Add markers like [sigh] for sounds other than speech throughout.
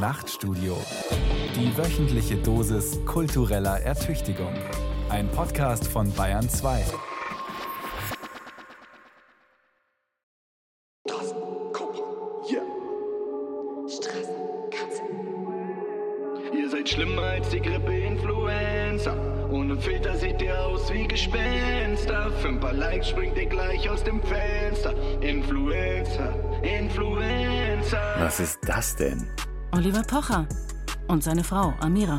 Nachtstudio. Die wöchentliche Dosis kultureller Ertüchtigung. Ein Podcast von Bayern 2. Ihr seid schlimmer als die Grippe-Influenza. Ohne Filter seht ihr aus wie Gespenster. Für ein paar Likes springt ihr gleich aus dem Fenster. Influencer, Influencer. Was ist das denn? Oliver Pocher und seine Frau Amira.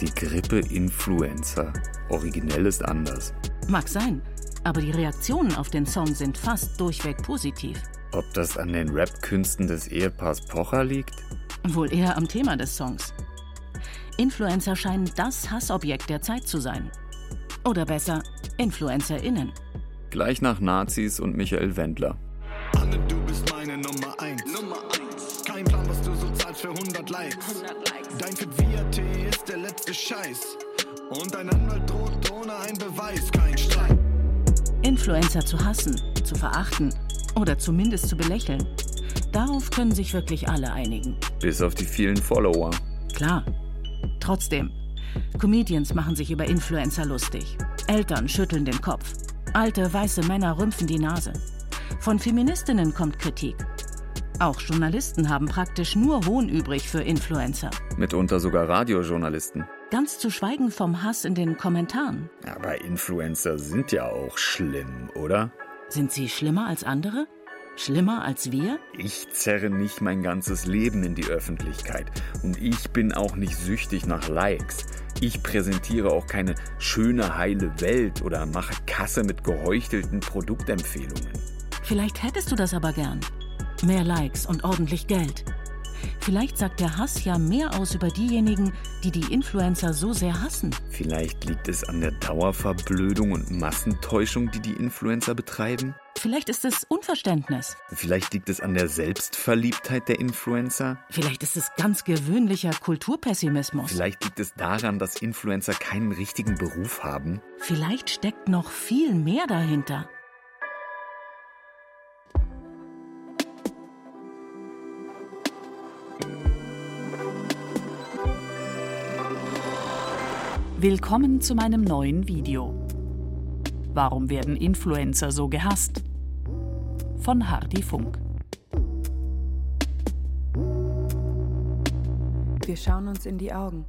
Die Grippe-Influencer. Originell ist anders. Mag sein, aber die Reaktionen auf den Song sind fast durchweg positiv. Ob das an den Rap-Künsten des Ehepaars Pocher liegt? Wohl eher am Thema des Songs. Influencer scheinen das Hassobjekt der Zeit zu sein. Oder besser, InfluencerInnen. Gleich nach Nazis und Michael Wendler. Für 100 Likes. Dein Fit VAT ist der letzte Scheiß. Und dein Anwalt droht ohne einen Beweis, kein Streit. Influencer zu hassen, zu verachten oder zumindest zu belächeln. Darauf können sich wirklich alle einigen. Bis auf die vielen Follower. Klar. Trotzdem, Comedians machen sich über Influencer lustig. Eltern schütteln den Kopf. Alte weiße Männer rümpfen die Nase. Von Feministinnen kommt Kritik. Auch Journalisten haben praktisch nur Hohn übrig für Influencer. Mitunter sogar Radiojournalisten. Ganz zu schweigen vom Hass in den Kommentaren. Aber Influencer sind ja auch schlimm, oder? Sind sie schlimmer als andere? Schlimmer als wir? Ich zerre nicht mein ganzes Leben in die Öffentlichkeit. Und ich bin auch nicht süchtig nach Likes. Ich präsentiere auch keine schöne, heile Welt oder mache Kasse mit geheuchelten Produktempfehlungen. Vielleicht hättest du das aber gern. Mehr Likes und ordentlich Geld. Vielleicht sagt der Hass ja mehr aus über diejenigen, die die Influencer so sehr hassen. Vielleicht liegt es an der Dauerverblödung und Massentäuschung, die die Influencer betreiben. Vielleicht ist es Unverständnis. Vielleicht liegt es an der Selbstverliebtheit der Influencer. Vielleicht ist es ganz gewöhnlicher Kulturpessimismus. Vielleicht liegt es daran, dass Influencer keinen richtigen Beruf haben. Vielleicht steckt noch viel mehr dahinter. Willkommen zu meinem neuen Video. Warum werden Influencer so gehasst? Von Hardy Funk. Wir schauen uns in die Augen.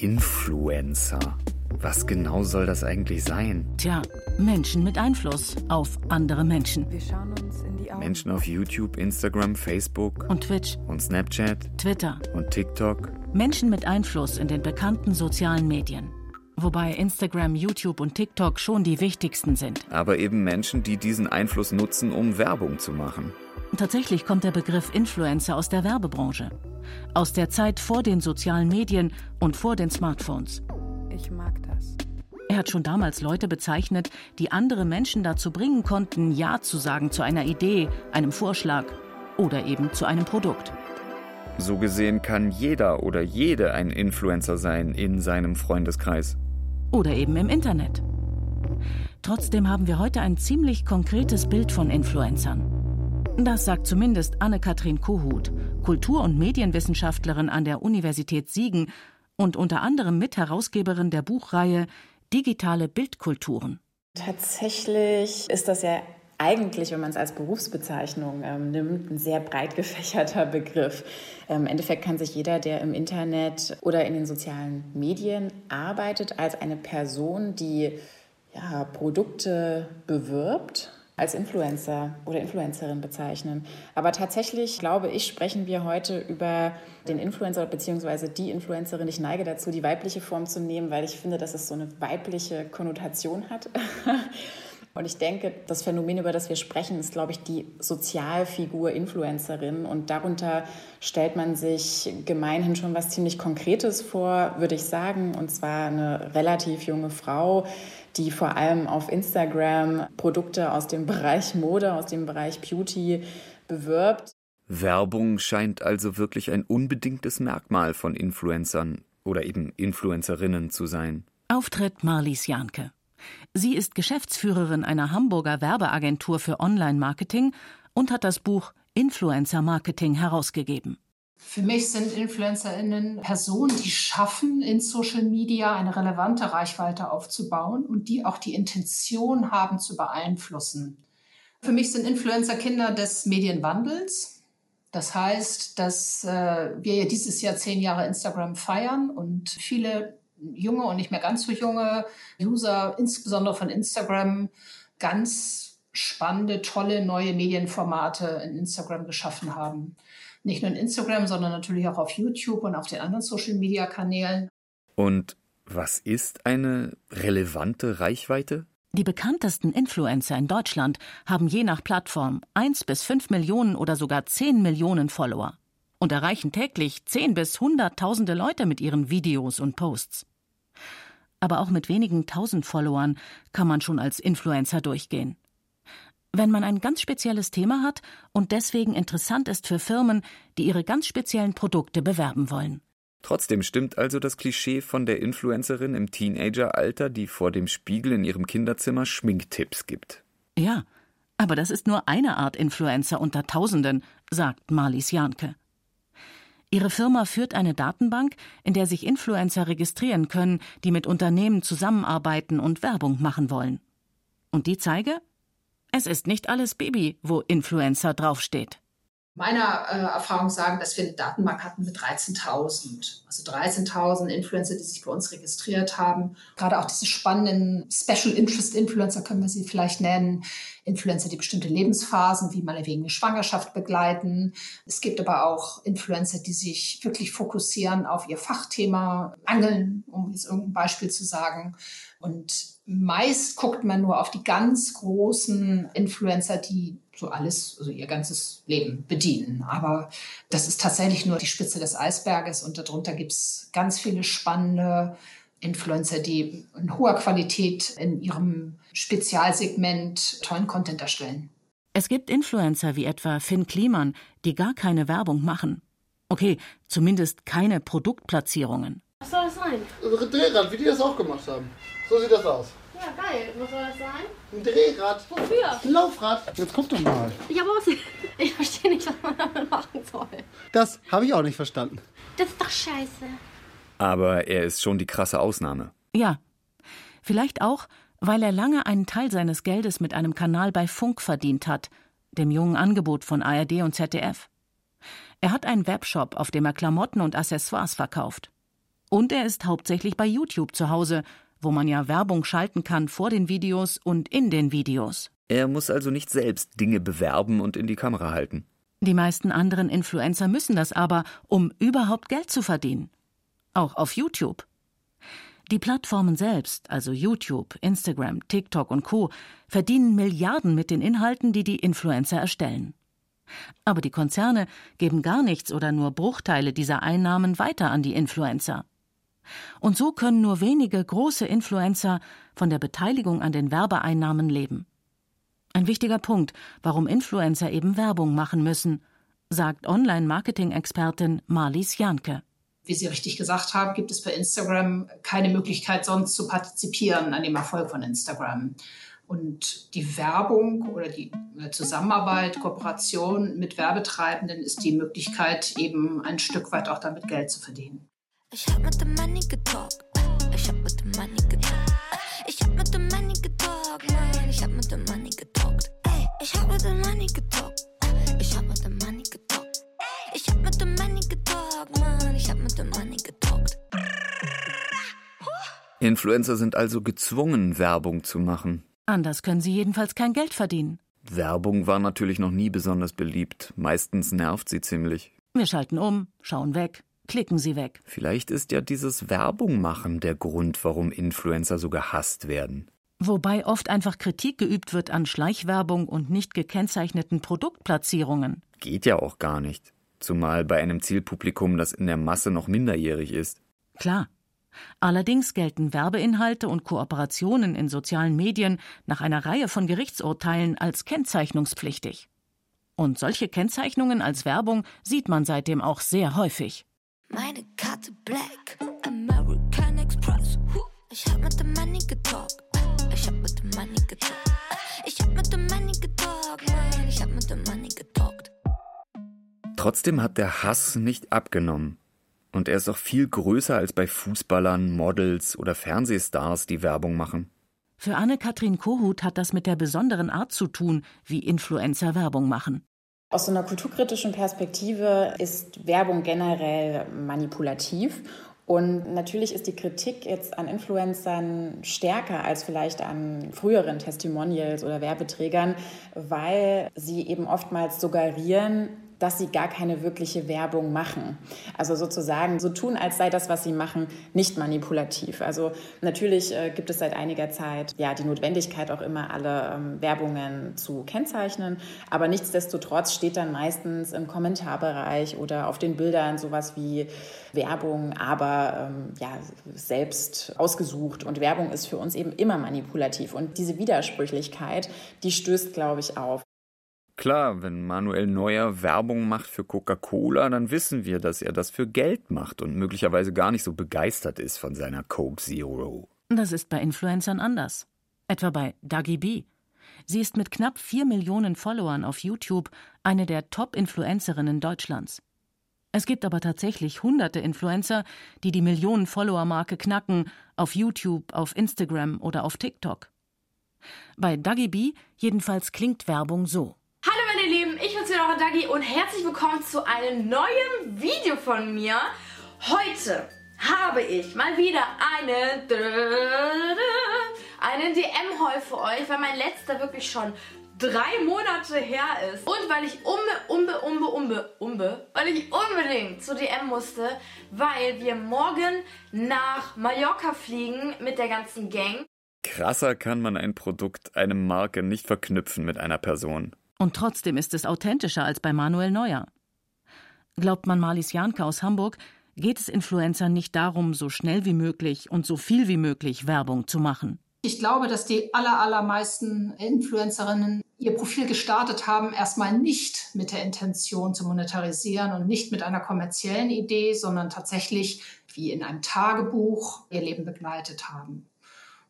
Influencer. Was genau soll das eigentlich sein? Tja, Menschen mit Einfluss auf andere Menschen. Wir schauen uns in die Augen. Menschen auf YouTube, Instagram, Facebook Und Twitch, und Snapchat Twitter. und TikTok. Menschen mit Einfluss in den bekannten sozialen Medien. Wobei Instagram, YouTube und TikTok schon die wichtigsten sind. Aber eben Menschen, die diesen Einfluss nutzen, um Werbung zu machen. Tatsächlich kommt der Begriff Influencer aus der Werbebranche. Aus der Zeit vor den sozialen Medien und vor den Smartphones. Ich mag das. Er hat schon damals Leute bezeichnet, die andere Menschen dazu bringen konnten, Ja zu sagen zu einer Idee, einem Vorschlag oder eben zu einem Produkt. So gesehen kann jeder oder jede ein Influencer sein in seinem Freundeskreis. Oder eben im Internet. Trotzdem haben wir heute ein ziemlich konkretes Bild von Influencern. Das sagt zumindest Anne-Kathrin Kohut, Kultur- und Medienwissenschaftlerin an der Universität Siegen und unter anderem Mitherausgeberin der Buchreihe Digitale Bildkulturen. Tatsächlich ist das ja eigentlich, wenn man es als Berufsbezeichnung ähm, nimmt, ein sehr breit gefächerter Begriff. Ähm, Im Endeffekt kann sich jeder, der im Internet oder in den sozialen Medien arbeitet, als eine Person, die ja, Produkte bewirbt, als Influencer oder Influencerin bezeichnen. Aber tatsächlich, glaube ich, sprechen wir heute über den Influencer bzw. die Influencerin. Ich neige dazu, die weibliche Form zu nehmen, weil ich finde, dass es so eine weibliche Konnotation hat. [laughs] Und ich denke, das Phänomen, über das wir sprechen, ist, glaube ich, die Sozialfigur Influencerin. Und darunter stellt man sich gemeinhin schon was ziemlich Konkretes vor, würde ich sagen. Und zwar eine relativ junge Frau, die vor allem auf Instagram Produkte aus dem Bereich Mode, aus dem Bereich Beauty bewirbt. Werbung scheint also wirklich ein unbedingtes Merkmal von Influencern oder eben Influencerinnen zu sein. Auftritt Marlies Janke. Sie ist Geschäftsführerin einer Hamburger Werbeagentur für Online-Marketing und hat das Buch Influencer Marketing herausgegeben. Für mich sind InfluencerInnen Personen, die schaffen, in Social Media eine relevante Reichweite aufzubauen und die auch die Intention haben zu beeinflussen. Für mich sind Influencer Kinder des Medienwandels. Das heißt, dass äh, wir dieses Jahr zehn Jahre Instagram feiern und viele junge und nicht mehr ganz so junge User, insbesondere von Instagram, ganz spannende, tolle neue Medienformate in Instagram geschaffen haben. Nicht nur in Instagram, sondern natürlich auch auf YouTube und auf den anderen Social-Media-Kanälen. Und was ist eine relevante Reichweite? Die bekanntesten Influencer in Deutschland haben je nach Plattform 1 bis 5 Millionen oder sogar 10 Millionen Follower und erreichen täglich 10 bis Hunderttausende Leute mit ihren Videos und Posts. Aber auch mit wenigen tausend Followern kann man schon als Influencer durchgehen. Wenn man ein ganz spezielles Thema hat und deswegen interessant ist für Firmen, die ihre ganz speziellen Produkte bewerben wollen. Trotzdem stimmt also das Klischee von der Influencerin im Teenageralter, die vor dem Spiegel in ihrem Kinderzimmer Schminktipps gibt. Ja, aber das ist nur eine Art Influencer unter Tausenden, sagt Marlies Janke. Ihre Firma führt eine Datenbank, in der sich Influencer registrieren können, die mit Unternehmen zusammenarbeiten und Werbung machen wollen. Und die zeige, es ist nicht alles Baby, wo Influencer draufsteht meiner äh, Erfahrung sagen, dass wir eine Datenbank hatten mit 13.000. Also 13.000 Influencer, die sich bei uns registriert haben. Gerade auch diese spannenden Special Interest Influencer können wir sie vielleicht nennen. Influencer, die bestimmte Lebensphasen wie meine wegen Schwangerschaft begleiten. Es gibt aber auch Influencer, die sich wirklich fokussieren auf ihr Fachthema, Angeln, um jetzt irgendein Beispiel zu sagen. Und meist guckt man nur auf die ganz großen Influencer, die so alles, also ihr ganzes Leben bedienen. Aber das ist tatsächlich nur die Spitze des Eisberges und darunter gibt es ganz viele spannende Influencer, die in hoher Qualität in ihrem Spezialsegment tollen Content erstellen. Es gibt Influencer wie etwa Finn Kliman, die gar keine Werbung machen. Okay, zumindest keine Produktplatzierungen. Was soll das sein? Ein Drehrad, wie die das auch gemacht haben. So sieht das aus. Ja, geil. Was soll das sein? Ein Drehrad. Wofür? Ein Laufrad. Jetzt guck doch mal. Ich habe was. [laughs] Ich verstehe nicht, was man damit machen soll. Das habe ich auch nicht verstanden. Das ist doch scheiße. Aber er ist schon die krasse Ausnahme. Ja. Vielleicht auch, weil er lange einen Teil seines Geldes mit einem Kanal bei Funk verdient hat, dem jungen Angebot von ARD und ZDF. Er hat einen Webshop, auf dem er Klamotten und Accessoires verkauft. Und er ist hauptsächlich bei YouTube zu Hause wo man ja Werbung schalten kann vor den Videos und in den Videos. Er muss also nicht selbst Dinge bewerben und in die Kamera halten. Die meisten anderen Influencer müssen das aber, um überhaupt Geld zu verdienen. Auch auf YouTube. Die Plattformen selbst, also YouTube, Instagram, TikTok und Co, verdienen Milliarden mit den Inhalten, die die Influencer erstellen. Aber die Konzerne geben gar nichts oder nur Bruchteile dieser Einnahmen weiter an die Influencer. Und so können nur wenige große Influencer von der Beteiligung an den Werbeeinnahmen leben. Ein wichtiger Punkt, warum Influencer eben Werbung machen müssen, sagt Online-Marketing-Expertin Marlies Janke. Wie Sie richtig gesagt haben, gibt es bei Instagram keine Möglichkeit, sonst zu partizipieren an dem Erfolg von Instagram. Und die Werbung oder die Zusammenarbeit, Kooperation mit Werbetreibenden ist die Möglichkeit, eben ein Stück weit auch damit Geld zu verdienen. Ich hab mit dem Money getalkt. Ich hab mit dem Money getalkt. Ich hab mit dem Money getalkt, Mann. Ich hab mit dem Money getalkt. Ey, ich hab mit dem Money getalkt. Ich hab mit dem Money getalkt. Ich hab mit dem Money getalkt, Mann. Ich hab mit dem Money getalkt. Influencer sind also gezwungen, Werbung zu machen. Anders können sie jedenfalls kein Geld verdienen. Werbung war natürlich noch nie besonders beliebt. Meistens nervt sie ziemlich. Wir schalten um, schauen weg, klicken Sie weg. Vielleicht ist ja dieses Werbung machen der Grund, warum Influencer so gehasst werden. Wobei oft einfach Kritik geübt wird an Schleichwerbung und nicht gekennzeichneten Produktplatzierungen. Geht ja auch gar nicht. Zumal bei einem Zielpublikum, das in der Masse noch minderjährig ist. Klar. Allerdings gelten Werbeinhalte und Kooperationen in sozialen Medien nach einer Reihe von Gerichtsurteilen als kennzeichnungspflichtig. Und solche Kennzeichnungen als Werbung sieht man seitdem auch sehr häufig. Meine Karte Black, American Express. Ich hab mit dem Money getalkt. Ich hab mit dem Money getalkt. Ich hab mit dem Money getalkt, Mann. Ich hab mit dem Money getalkt. Trotzdem hat der Hass nicht abgenommen. Und er ist auch viel größer als bei Fußballern, Models oder Fernsehstars, die Werbung machen. Für Anne-Kathrin Kohut hat das mit der besonderen Art zu tun, wie Influencer Werbung machen. Aus so einer kulturkritischen Perspektive ist Werbung generell manipulativ. Und natürlich ist die Kritik jetzt an Influencern stärker als vielleicht an früheren Testimonials oder Werbeträgern, weil sie eben oftmals suggerieren, dass sie gar keine wirkliche Werbung machen. Also sozusagen so tun, als sei das, was sie machen, nicht manipulativ. Also natürlich äh, gibt es seit einiger Zeit ja die Notwendigkeit auch immer alle ähm, Werbungen zu kennzeichnen, aber nichtsdestotrotz steht dann meistens im Kommentarbereich oder auf den Bildern sowas wie Werbung, aber ähm, ja selbst ausgesucht und Werbung ist für uns eben immer manipulativ und diese Widersprüchlichkeit, die stößt, glaube ich, auf. Klar, wenn Manuel Neuer Werbung macht für Coca-Cola, dann wissen wir, dass er das für Geld macht und möglicherweise gar nicht so begeistert ist von seiner Coke Zero. Das ist bei Influencern anders. Etwa bei Dagi B. Sie ist mit knapp vier Millionen Followern auf YouTube eine der Top-Influencerinnen Deutschlands. Es gibt aber tatsächlich hunderte Influencer, die die Millionen-Follower-Marke knacken, auf YouTube, auf Instagram oder auf TikTok. Bei Dagi B jedenfalls klingt Werbung so. Eure Dagi und herzlich willkommen zu einem neuen Video von mir. Heute habe ich mal wieder eine einen DM-Haul für euch, weil mein letzter wirklich schon drei Monate her ist. Und weil ich umbe, umbe, umbe, umbe, umbe, weil ich unbedingt zu DM musste, weil wir morgen nach Mallorca fliegen mit der ganzen Gang. Krasser kann man ein Produkt, eine Marke nicht verknüpfen mit einer Person. Und trotzdem ist es authentischer als bei Manuel Neuer. Glaubt man Marlies Janke aus Hamburg, geht es Influencern nicht darum, so schnell wie möglich und so viel wie möglich Werbung zu machen. Ich glaube, dass die aller, allermeisten Influencerinnen ihr Profil gestartet haben, erstmal nicht mit der Intention zu monetarisieren und nicht mit einer kommerziellen Idee, sondern tatsächlich wie in einem Tagebuch ihr Leben begleitet haben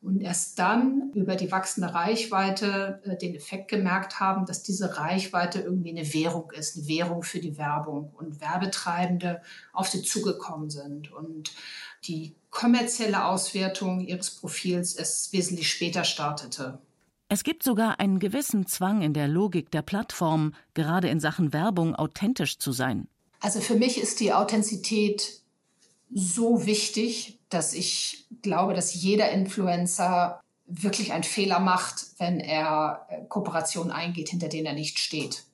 und erst dann über die wachsende Reichweite äh, den Effekt gemerkt haben, dass diese Reichweite irgendwie eine Währung ist, eine Währung für die Werbung und Werbetreibende auf sie zugekommen sind und die kommerzielle Auswertung ihres Profils erst wesentlich später startete. Es gibt sogar einen gewissen Zwang in der Logik der Plattform, gerade in Sachen Werbung authentisch zu sein. Also für mich ist die Authentizität so wichtig, dass ich glaube, dass jeder Influencer wirklich einen Fehler macht, wenn er äh, Kooperationen eingeht, hinter denen er nicht steht.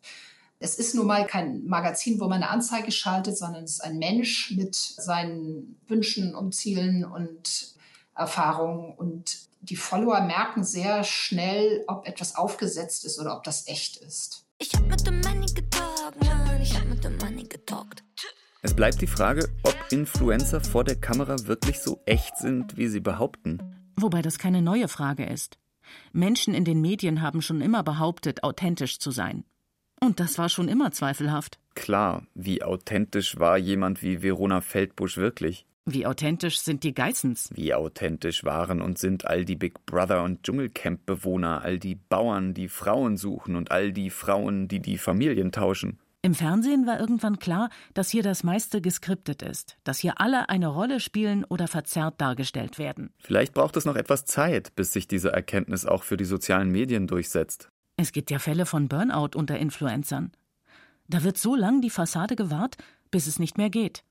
Es ist nun mal kein Magazin, wo man eine Anzeige schaltet, sondern es ist ein Mensch mit seinen Wünschen und Zielen und Erfahrungen. Und die Follower merken sehr schnell, ob etwas aufgesetzt ist oder ob das echt ist. Ich hab mit dem Money getalkt, Mann, ich hab mit dem getalkt. Es bleibt die Frage, ob Influencer vor der Kamera wirklich so echt sind, wie sie behaupten. Wobei das keine neue Frage ist. Menschen in den Medien haben schon immer behauptet, authentisch zu sein. Und das war schon immer zweifelhaft. Klar, wie authentisch war jemand wie Verona Feldbusch wirklich? Wie authentisch sind die Geissens? Wie authentisch waren und sind all die Big Brother und Dschungelcamp-Bewohner, all die Bauern, die Frauen suchen und all die Frauen, die die Familien tauschen? Im Fernsehen war irgendwann klar, dass hier das meiste geskriptet ist, dass hier alle eine Rolle spielen oder verzerrt dargestellt werden. Vielleicht braucht es noch etwas Zeit, bis sich diese Erkenntnis auch für die sozialen Medien durchsetzt. Es gibt ja Fälle von Burnout unter Influencern. Da wird so lang die Fassade gewahrt, bis es nicht mehr geht.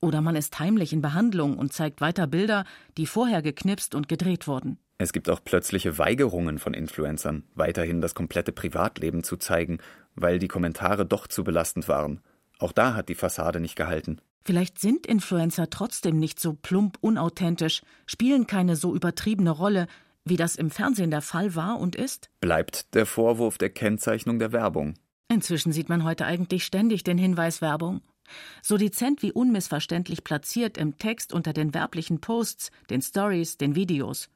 Oder man ist heimlich in Behandlung und zeigt weiter Bilder, die vorher geknipst und gedreht wurden. Es gibt auch plötzliche Weigerungen von Influencern, weiterhin das komplette Privatleben zu zeigen, weil die Kommentare doch zu belastend waren. Auch da hat die Fassade nicht gehalten. Vielleicht sind Influencer trotzdem nicht so plump unauthentisch, spielen keine so übertriebene Rolle, wie das im Fernsehen der Fall war und ist? Bleibt der Vorwurf der Kennzeichnung der Werbung. Inzwischen sieht man heute eigentlich ständig den Hinweis Werbung. So dezent wie unmissverständlich platziert im Text unter den werblichen Posts, den Stories, den Videos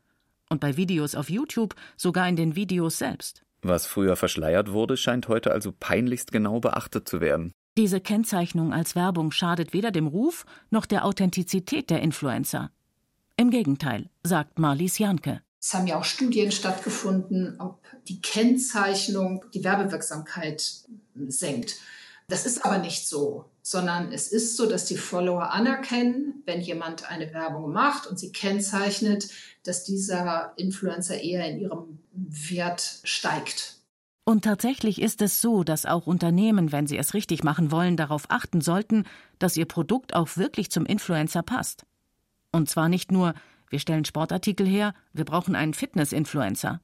und bei Videos auf YouTube sogar in den Videos selbst. Was früher verschleiert wurde, scheint heute also peinlichst genau beachtet zu werden. Diese Kennzeichnung als Werbung schadet weder dem Ruf noch der Authentizität der Influencer. Im Gegenteil, sagt Marlies Janke. Es haben ja auch Studien stattgefunden, ob die Kennzeichnung die Werbewirksamkeit senkt. Das ist aber nicht so, sondern es ist so, dass die Follower anerkennen, wenn jemand eine Werbung macht und sie kennzeichnet, dass dieser Influencer eher in ihrem Wert steigt. Und tatsächlich ist es so, dass auch Unternehmen, wenn sie es richtig machen wollen, darauf achten sollten, dass ihr Produkt auch wirklich zum Influencer passt. Und zwar nicht nur, wir stellen Sportartikel her, wir brauchen einen Fitness-Influencer,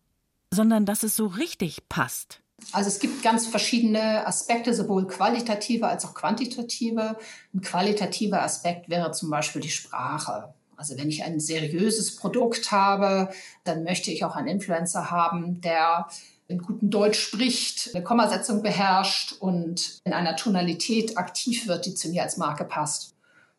sondern dass es so richtig passt. Also es gibt ganz verschiedene Aspekte, sowohl qualitative als auch quantitative. Ein qualitativer Aspekt wäre zum Beispiel die Sprache. Also wenn ich ein seriöses Produkt habe, dann möchte ich auch einen Influencer haben, der in gutem Deutsch spricht, eine Kommasetzung beherrscht und in einer Tonalität aktiv wird, die zu mir als Marke passt.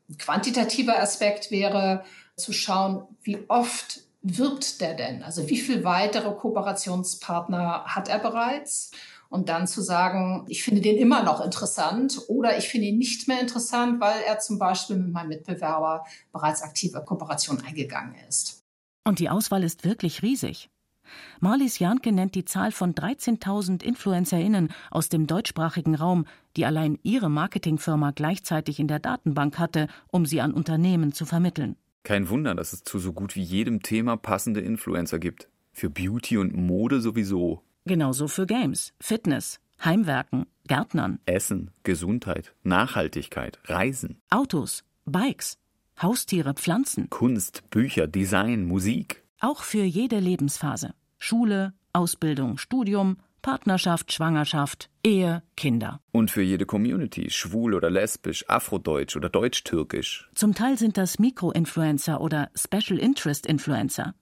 Ein quantitativer Aspekt wäre zu schauen, wie oft wirbt der denn? Also wie viele weitere Kooperationspartner hat er bereits? Und dann zu sagen, ich finde den immer noch interessant oder ich finde ihn nicht mehr interessant, weil er zum Beispiel mit meinem Mitbewerber bereits aktive Kooperation eingegangen ist. Und die Auswahl ist wirklich riesig. Marlies Janke nennt die Zahl von 13.000 InfluencerInnen aus dem deutschsprachigen Raum, die allein ihre Marketingfirma gleichzeitig in der Datenbank hatte, um sie an Unternehmen zu vermitteln. Kein Wunder, dass es zu so gut wie jedem Thema passende Influencer gibt. Für Beauty und Mode sowieso. Genauso für Games, Fitness, Heimwerken, Gärtnern. Essen, Gesundheit, Nachhaltigkeit, Reisen. Autos, Bikes, Haustiere, Pflanzen. Kunst, Bücher, Design, Musik. Auch für jede Lebensphase. Schule, Ausbildung, Studium, Partnerschaft, Schwangerschaft, Ehe, Kinder. Und für jede Community, schwul oder lesbisch, afrodeutsch oder deutsch-türkisch. Zum Teil sind das Mikroinfluencer oder Special Interest Influencer.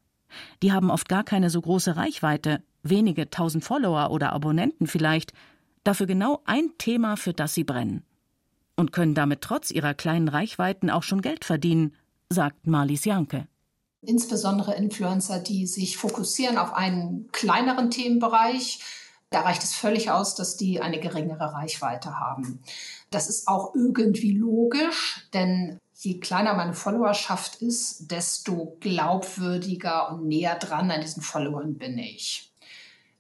Die haben oft gar keine so große Reichweite, wenige tausend Follower oder Abonnenten vielleicht, dafür genau ein Thema, für das sie brennen. Und können damit trotz ihrer kleinen Reichweiten auch schon Geld verdienen, sagt Marlies Janke insbesondere Influencer, die sich fokussieren auf einen kleineren Themenbereich. Da reicht es völlig aus, dass die eine geringere Reichweite haben. Das ist auch irgendwie logisch, denn je kleiner meine Followerschaft ist, desto glaubwürdiger und näher dran an diesen Followern bin ich.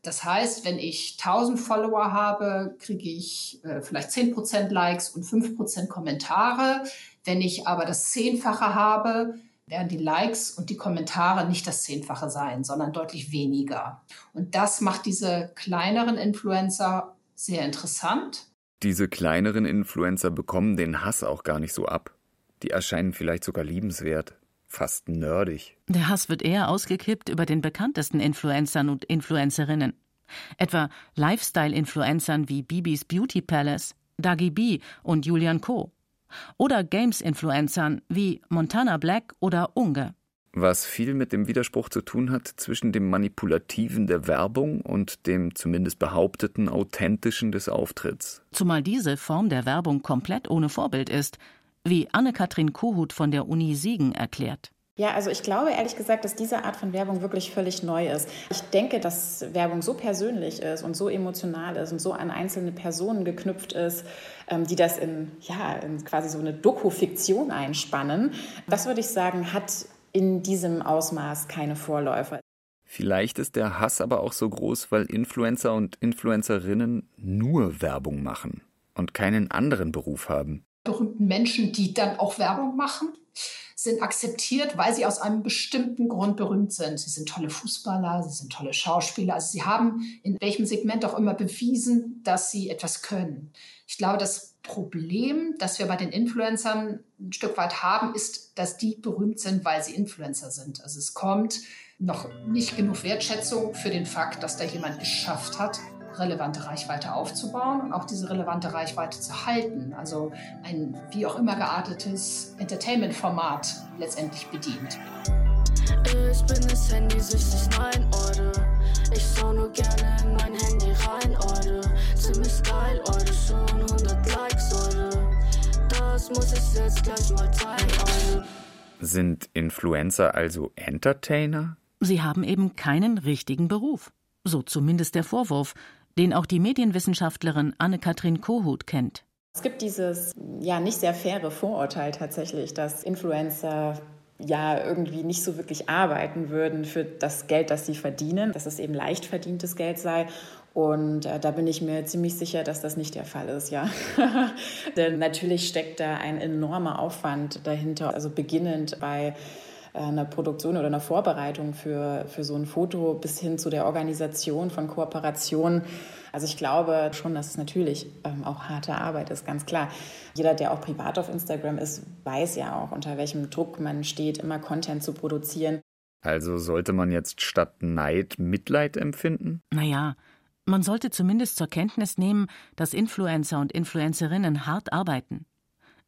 Das heißt, wenn ich 1000 Follower habe, kriege ich äh, vielleicht 10% Likes und 5% Kommentare. Wenn ich aber das Zehnfache habe, werden die Likes und die Kommentare nicht das Zehnfache sein, sondern deutlich weniger. Und das macht diese kleineren Influencer sehr interessant. Diese kleineren Influencer bekommen den Hass auch gar nicht so ab. Die erscheinen vielleicht sogar liebenswert, fast nerdig. Der Hass wird eher ausgekippt über den bekanntesten Influencern und Influencerinnen. Etwa Lifestyle-Influencern wie Bibis Beauty Palace, Dagi B und Julian Co oder Games-Influencern wie Montana Black oder Unge. Was viel mit dem Widerspruch zu tun hat zwischen dem Manipulativen der Werbung und dem zumindest behaupteten Authentischen des Auftritts. Zumal diese Form der Werbung komplett ohne Vorbild ist, wie Anne-Kathrin Kohut von der Uni Siegen erklärt. Ja, also ich glaube ehrlich gesagt, dass diese Art von Werbung wirklich völlig neu ist. Ich denke, dass Werbung so persönlich ist und so emotional ist und so an einzelne Personen geknüpft ist, ähm, die das in, ja, in quasi so eine Doku-Fiktion einspannen. Das würde ich sagen, hat in diesem Ausmaß keine Vorläufer. Vielleicht ist der Hass aber auch so groß, weil Influencer und Influencerinnen nur Werbung machen und keinen anderen Beruf haben. Berühmten Menschen, die dann auch Werbung machen sind akzeptiert, weil sie aus einem bestimmten Grund berühmt sind. Sie sind tolle Fußballer, sie sind tolle Schauspieler. Also sie haben in welchem Segment auch immer bewiesen, dass sie etwas können. Ich glaube, das Problem, das wir bei den Influencern ein Stück weit haben, ist, dass die berühmt sind, weil sie Influencer sind. Also es kommt noch nicht genug Wertschätzung für den Fakt, dass da jemand geschafft hat, relevante Reichweite aufzubauen und auch diese relevante Reichweite zu halten. Also ein wie auch immer geartetes Entertainment-Format letztendlich bedient. Ich bin das Handy süchtig, nein, Eure. Ich schau nur gerne in mein Handy rein, Eure. Ziemlich geil, Eure, schon 100 Likes, Eure. Das muss ich jetzt gleich mal teilen, Eure. Sind Influencer also Entertainer? Sie haben eben keinen richtigen Beruf. So zumindest der Vorwurf, den auch die Medienwissenschaftlerin Anne-Kathrin Kohut kennt. Es gibt dieses ja nicht sehr faire Vorurteil tatsächlich, dass Influencer ja irgendwie nicht so wirklich arbeiten würden für das Geld, das sie verdienen, dass es eben leicht verdientes Geld sei Und äh, da bin ich mir ziemlich sicher, dass das nicht der Fall ist, ja. [laughs] Denn natürlich steckt da ein enormer Aufwand dahinter, also beginnend bei einer Produktion oder einer Vorbereitung für, für so ein Foto bis hin zu der Organisation von Kooperationen. Also ich glaube schon, dass es natürlich ähm, auch harte Arbeit ist, ganz klar. Jeder, der auch privat auf Instagram ist, weiß ja auch, unter welchem Druck man steht, immer Content zu produzieren. Also sollte man jetzt statt Neid Mitleid empfinden? Naja, man sollte zumindest zur Kenntnis nehmen, dass Influencer und Influencerinnen hart arbeiten.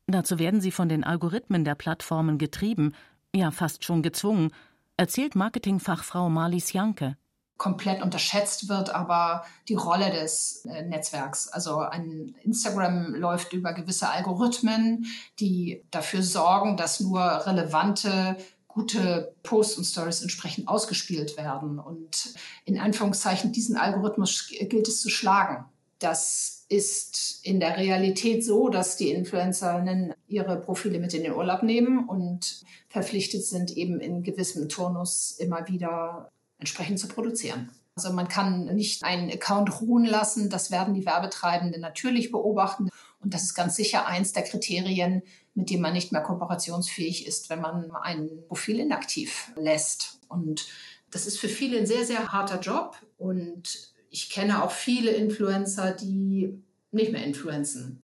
Dazu werden sie von den Algorithmen der Plattformen getrieben, ja fast schon gezwungen, erzählt Marketingfachfrau Marlies Janke komplett unterschätzt wird, aber die Rolle des äh, Netzwerks. Also ein Instagram läuft über gewisse Algorithmen, die dafür sorgen, dass nur relevante gute Posts und Stories entsprechend ausgespielt werden. Und in Anführungszeichen diesen Algorithmus gilt es zu schlagen. Das ist in der Realität so, dass die Influencerinnen ihre Profile mit in den Urlaub nehmen und verpflichtet sind, eben in gewissem Turnus immer wieder entsprechend zu produzieren. Also man kann nicht einen Account ruhen lassen. Das werden die Werbetreibenden natürlich beobachten. Und das ist ganz sicher eins der Kriterien, mit dem man nicht mehr kooperationsfähig ist, wenn man ein Profil inaktiv lässt. Und das ist für viele ein sehr, sehr harter Job. Und ich kenne auch viele Influencer, die nicht mehr influenzen.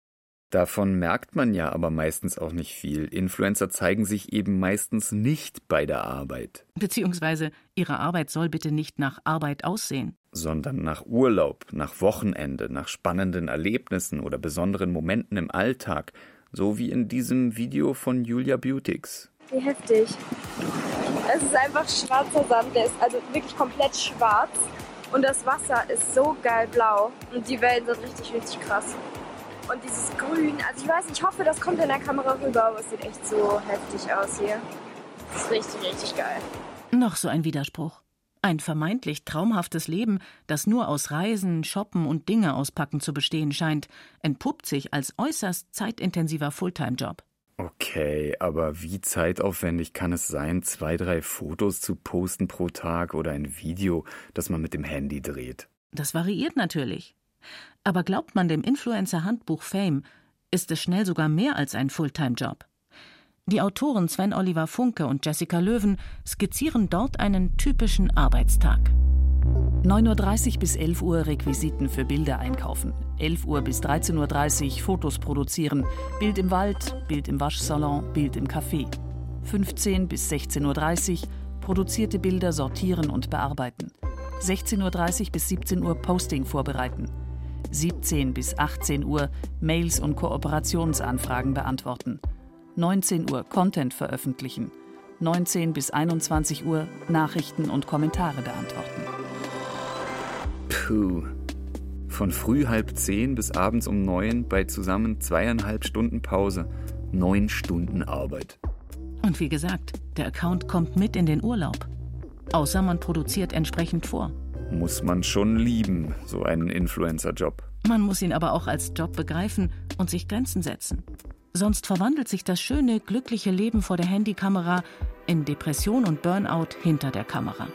Davon merkt man ja aber meistens auch nicht viel. Influencer zeigen sich eben meistens nicht bei der Arbeit. Beziehungsweise ihre Arbeit soll bitte nicht nach Arbeit aussehen. Sondern nach Urlaub, nach Wochenende, nach spannenden Erlebnissen oder besonderen Momenten im Alltag. So wie in diesem Video von Julia Beautix. Wie heftig. Es ist einfach schwarzer Sand, der ist also wirklich komplett schwarz. Und das Wasser ist so geil blau. Und die Wellen sind richtig, richtig krass. Und dieses Grün, also ich weiß ich hoffe, das kommt in der Kamera rüber, aber es sieht echt so heftig aus hier. Das ist richtig, richtig geil. Noch so ein Widerspruch. Ein vermeintlich traumhaftes Leben, das nur aus Reisen, Shoppen und Dinge auspacken zu bestehen scheint, entpuppt sich als äußerst zeitintensiver Fulltime-Job. Okay, aber wie zeitaufwendig kann es sein, zwei, drei Fotos zu posten pro Tag oder ein Video, das man mit dem Handy dreht? Das variiert natürlich. Aber glaubt man dem Influencer-Handbuch Fame, ist es schnell sogar mehr als ein Fulltime-Job. Die Autoren Sven Oliver Funke und Jessica Löwen skizzieren dort einen typischen Arbeitstag. 9.30 Uhr bis 11 Uhr Requisiten für Bilder einkaufen. 11 Uhr bis 13.30 Uhr Fotos produzieren. Bild im Wald, Bild im Waschsalon, Bild im Café. 15 bis 16.30 Uhr produzierte Bilder sortieren und bearbeiten. 16.30 Uhr bis 17 Uhr Posting vorbereiten. 17 bis 18 Uhr Mails und Kooperationsanfragen beantworten. 19 Uhr Content veröffentlichen. 19 bis 21 Uhr Nachrichten und Kommentare beantworten. Puh. Von früh halb zehn bis abends um neun bei zusammen zweieinhalb Stunden Pause. Neun Stunden Arbeit. Und wie gesagt, der Account kommt mit in den Urlaub. Außer man produziert entsprechend vor. Muss man schon lieben, so einen Influencer-Job. Man muss ihn aber auch als Job begreifen und sich Grenzen setzen. Sonst verwandelt sich das schöne, glückliche Leben vor der Handykamera in Depression und Burnout hinter der Kamera.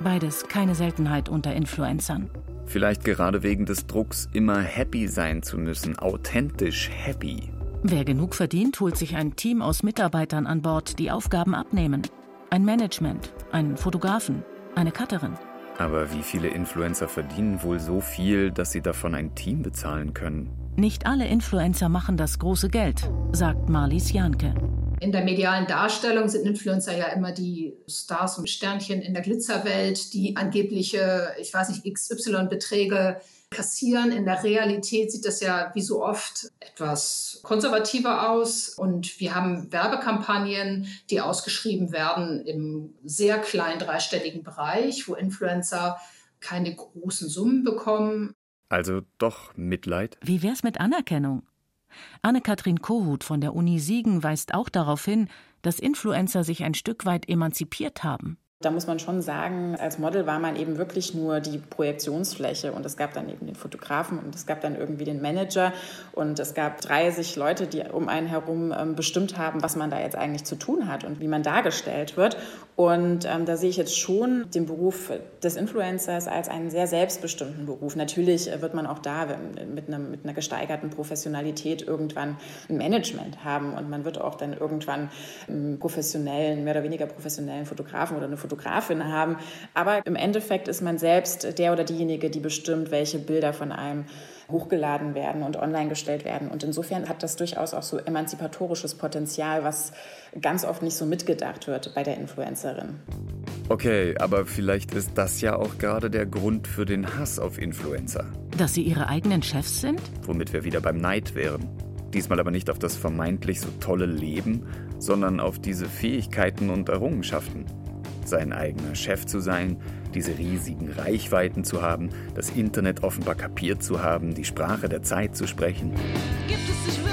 Beides keine Seltenheit unter Influencern. Vielleicht gerade wegen des Drucks, immer happy sein zu müssen, authentisch happy. Wer genug verdient, holt sich ein Team aus Mitarbeitern an Bord, die Aufgaben abnehmen. Ein Management, einen Fotografen, eine Cutterin. Aber wie viele Influencer verdienen wohl so viel, dass sie davon ein Team bezahlen können? Nicht alle Influencer machen das große Geld, sagt Marlies Janke. In der medialen Darstellung sind Influencer ja immer die Stars und Sternchen in der Glitzerwelt, die angebliche, ich weiß nicht, XY-Beträge kassieren. In der Realität sieht das ja wie so oft etwas konservativer aus. Und wir haben Werbekampagnen, die ausgeschrieben werden im sehr kleinen dreistelligen Bereich, wo Influencer keine großen Summen bekommen. Also doch Mitleid? Wie wär's mit Anerkennung? Anne-Kathrin Kohut von der Uni Siegen weist auch darauf hin, dass Influencer sich ein Stück weit emanzipiert haben. Da muss man schon sagen, als Model war man eben wirklich nur die Projektionsfläche und es gab dann eben den Fotografen und es gab dann irgendwie den Manager und es gab 30 Leute, die um einen herum ähm, bestimmt haben, was man da jetzt eigentlich zu tun hat und wie man dargestellt wird. Und ähm, da sehe ich jetzt schon den Beruf des Influencers als einen sehr selbstbestimmten Beruf. Natürlich äh, wird man auch da mit, einem, mit einer gesteigerten Professionalität irgendwann ein Management haben und man wird auch dann irgendwann einen professionellen, mehr oder weniger professionellen Fotografen oder eine Fotografin Fotografin haben. Aber im Endeffekt ist man selbst der oder diejenige, die bestimmt, welche Bilder von einem hochgeladen werden und online gestellt werden. Und insofern hat das durchaus auch so emanzipatorisches Potenzial, was ganz oft nicht so mitgedacht wird bei der Influencerin. Okay, aber vielleicht ist das ja auch gerade der Grund für den Hass auf Influencer. Dass sie ihre eigenen Chefs sind? Womit wir wieder beim Neid wären. Diesmal aber nicht auf das vermeintlich so tolle Leben, sondern auf diese Fähigkeiten und Errungenschaften sein eigener Chef zu sein, diese riesigen Reichweiten zu haben, das Internet offenbar kapiert zu haben, die Sprache der Zeit zu sprechen. Gibt es dich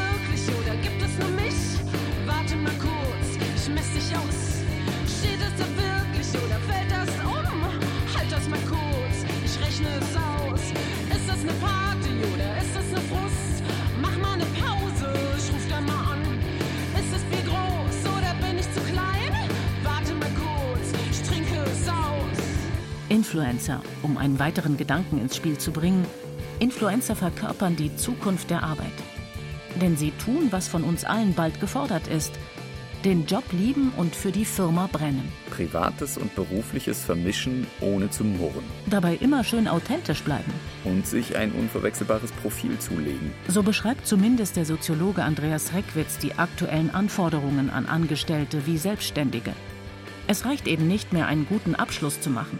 Influencer, um einen weiteren Gedanken ins Spiel zu bringen. Influencer verkörpern die Zukunft der Arbeit. Denn sie tun, was von uns allen bald gefordert ist. Den Job lieben und für die Firma brennen. Privates und Berufliches vermischen, ohne zu murren. Dabei immer schön authentisch bleiben. Und sich ein unverwechselbares Profil zulegen. So beschreibt zumindest der Soziologe Andreas Reckwitz die aktuellen Anforderungen an Angestellte wie Selbstständige. Es reicht eben nicht mehr, einen guten Abschluss zu machen.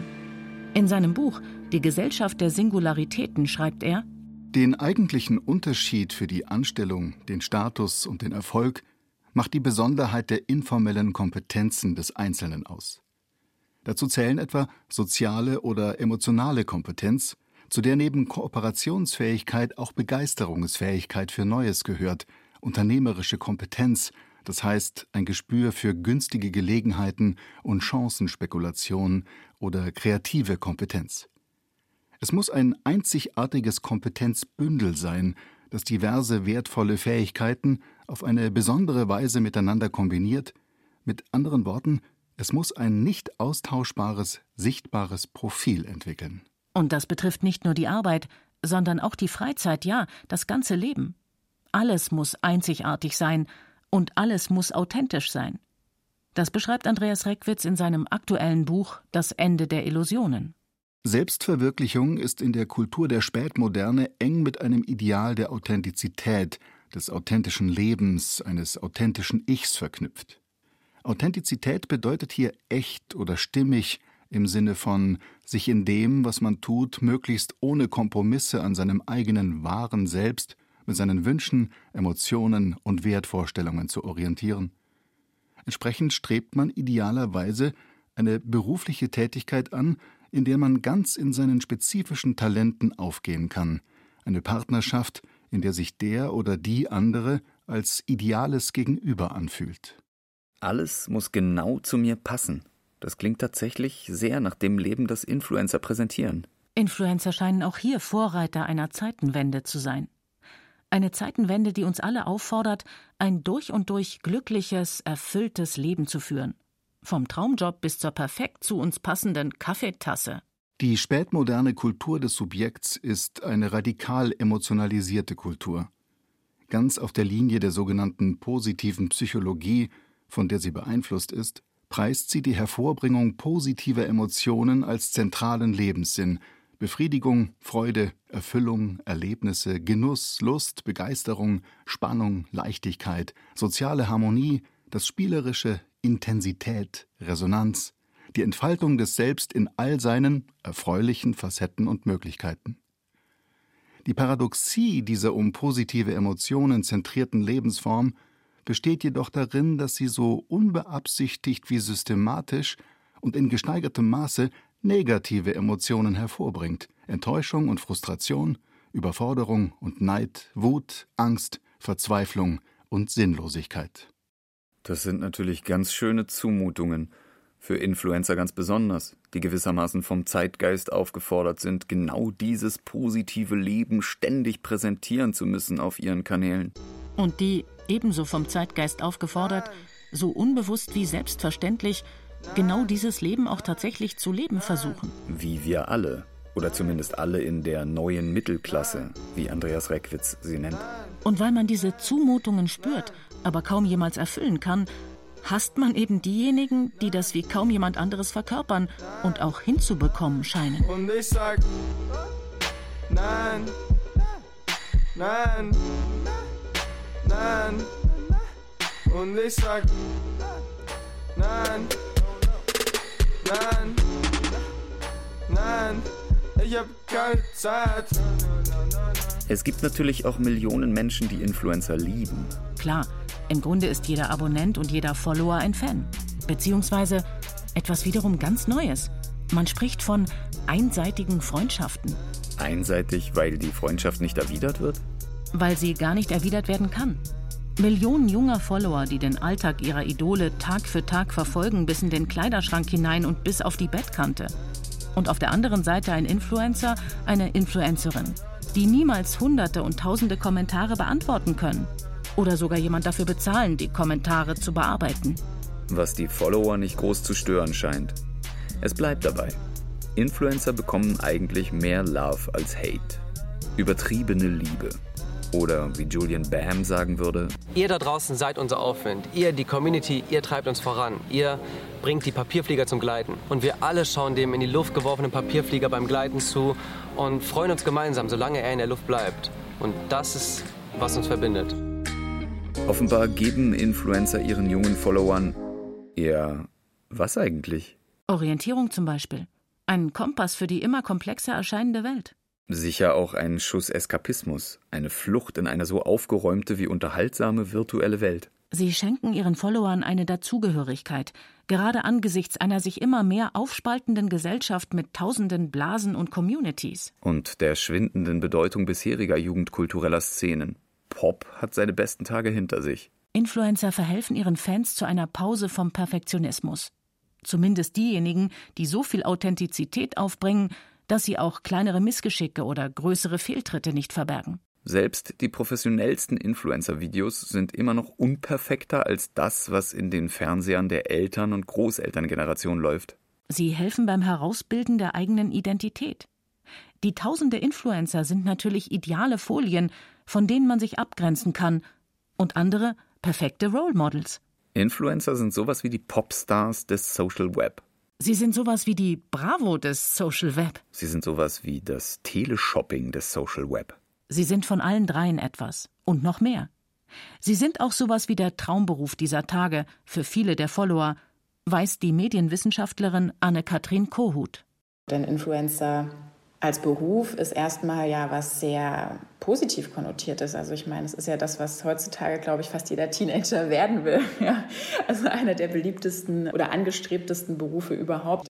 In seinem Buch Die Gesellschaft der Singularitäten schreibt er, Den eigentlichen Unterschied für die Anstellung, den Status und den Erfolg macht die Besonderheit der informellen Kompetenzen des Einzelnen aus. Dazu zählen etwa soziale oder emotionale Kompetenz, zu der neben Kooperationsfähigkeit auch Begeisterungsfähigkeit für Neues gehört, unternehmerische Kompetenz, das heißt ein Gespür für günstige Gelegenheiten und Chancenspekulation oder kreative Kompetenz. Es muss ein einzigartiges Kompetenzbündel sein, das diverse wertvolle Fähigkeiten auf eine besondere Weise miteinander kombiniert, mit anderen Worten, es muss ein nicht austauschbares, sichtbares Profil entwickeln. Und das betrifft nicht nur die Arbeit, sondern auch die Freizeit, ja, das ganze Leben. Alles muss einzigartig sein und alles muss authentisch sein. Das beschreibt Andreas Reckwitz in seinem aktuellen Buch Das Ende der Illusionen. Selbstverwirklichung ist in der Kultur der Spätmoderne eng mit einem Ideal der Authentizität, des authentischen Lebens, eines authentischen Ichs verknüpft. Authentizität bedeutet hier echt oder stimmig im Sinne von sich in dem, was man tut, möglichst ohne Kompromisse an seinem eigenen wahren Selbst, mit seinen Wünschen, Emotionen und Wertvorstellungen zu orientieren. Entsprechend strebt man idealerweise eine berufliche Tätigkeit an, in der man ganz in seinen spezifischen Talenten aufgehen kann, eine Partnerschaft, in der sich der oder die andere als ideales Gegenüber anfühlt. Alles muss genau zu mir passen. Das klingt tatsächlich sehr nach dem Leben, das Influencer präsentieren. Influencer scheinen auch hier Vorreiter einer Zeitenwende zu sein. Eine Zeitenwende, die uns alle auffordert, ein durch und durch glückliches, erfülltes Leben zu führen. Vom Traumjob bis zur perfekt zu uns passenden Kaffeetasse. Die spätmoderne Kultur des Subjekts ist eine radikal emotionalisierte Kultur. Ganz auf der Linie der sogenannten positiven Psychologie, von der sie beeinflusst ist, preist sie die Hervorbringung positiver Emotionen als zentralen Lebenssinn, Befriedigung, Freude, Erfüllung, Erlebnisse, Genuss, Lust, Begeisterung, Spannung, Leichtigkeit, soziale Harmonie, das Spielerische, Intensität, Resonanz, die Entfaltung des Selbst in all seinen erfreulichen Facetten und Möglichkeiten. Die Paradoxie dieser um positive Emotionen zentrierten Lebensform besteht jedoch darin, dass sie so unbeabsichtigt wie systematisch und in gesteigertem Maße negative Emotionen hervorbringt, Enttäuschung und Frustration, Überforderung und Neid, Wut, Angst, Verzweiflung und Sinnlosigkeit. Das sind natürlich ganz schöne Zumutungen. Für Influencer ganz besonders, die gewissermaßen vom Zeitgeist aufgefordert sind, genau dieses positive Leben ständig präsentieren zu müssen auf ihren Kanälen. Und die, ebenso vom Zeitgeist aufgefordert, so unbewusst wie selbstverständlich, genau dieses Leben auch tatsächlich zu leben versuchen. Wie wir alle. Oder zumindest alle in der neuen Mittelklasse, wie Andreas Reckwitz sie nennt. Und weil man diese Zumutungen spürt, aber kaum jemals erfüllen kann, hasst man eben diejenigen, die das wie kaum jemand anderes verkörpern und auch hinzubekommen scheinen. Und ich sag, nein, nein, nein. Und ich sag, nein, nein, nein. Ich hab keine Zeit. Es gibt natürlich auch Millionen Menschen, die Influencer lieben. Klar, im Grunde ist jeder Abonnent und jeder Follower ein Fan. Beziehungsweise etwas wiederum ganz Neues. Man spricht von einseitigen Freundschaften. Einseitig, weil die Freundschaft nicht erwidert wird? Weil sie gar nicht erwidert werden kann. Millionen junger Follower, die den Alltag ihrer Idole Tag für Tag verfolgen, bis in den Kleiderschrank hinein und bis auf die Bettkante. Und auf der anderen Seite ein Influencer, eine Influencerin, die niemals Hunderte und Tausende Kommentare beantworten können. Oder sogar jemand dafür bezahlen, die Kommentare zu bearbeiten. Was die Follower nicht groß zu stören scheint. Es bleibt dabei. Influencer bekommen eigentlich mehr Love als Hate. Übertriebene Liebe. Oder wie Julian Bam sagen würde: Ihr da draußen seid unser Aufwind. Ihr, die Community, ihr treibt uns voran. Ihr bringt die Papierflieger zum Gleiten. Und wir alle schauen dem in die Luft geworfenen Papierflieger beim Gleiten zu und freuen uns gemeinsam, solange er in der Luft bleibt. Und das ist, was uns verbindet. Offenbar geben Influencer ihren jungen Followern eher was eigentlich? Orientierung zum Beispiel. Ein Kompass für die immer komplexer erscheinende Welt. Sicher auch ein Schuss Eskapismus, eine Flucht in eine so aufgeräumte wie unterhaltsame virtuelle Welt. Sie schenken ihren Followern eine Dazugehörigkeit, gerade angesichts einer sich immer mehr aufspaltenden Gesellschaft mit tausenden Blasen und Communities. Und der schwindenden Bedeutung bisheriger jugendkultureller Szenen. Pop hat seine besten Tage hinter sich. Influencer verhelfen ihren Fans zu einer Pause vom Perfektionismus. Zumindest diejenigen, die so viel Authentizität aufbringen, dass sie auch kleinere Missgeschicke oder größere Fehltritte nicht verbergen. Selbst die professionellsten Influencer-Videos sind immer noch unperfekter als das, was in den Fernsehern der Eltern- und Großelterngeneration läuft. Sie helfen beim Herausbilden der eigenen Identität. Die tausende Influencer sind natürlich ideale Folien, von denen man sich abgrenzen kann, und andere perfekte Role Models. Influencer sind sowas wie die Popstars des Social Web. Sie sind sowas wie die Bravo des Social Web. Sie sind sowas wie das Teleshopping des Social Web. Sie sind von allen dreien etwas und noch mehr. Sie sind auch sowas wie der Traumberuf dieser Tage für viele der Follower, weiß die Medienwissenschaftlerin Anne-Kathrin Kohut. Denn Influencer als Beruf ist erstmal ja was sehr positiv konnotiertes. Also ich meine, es ist ja das, was heutzutage, glaube ich, fast jeder Teenager [laughs] werden will. Ja. Also einer der beliebtesten oder angestrebtesten Berufe überhaupt.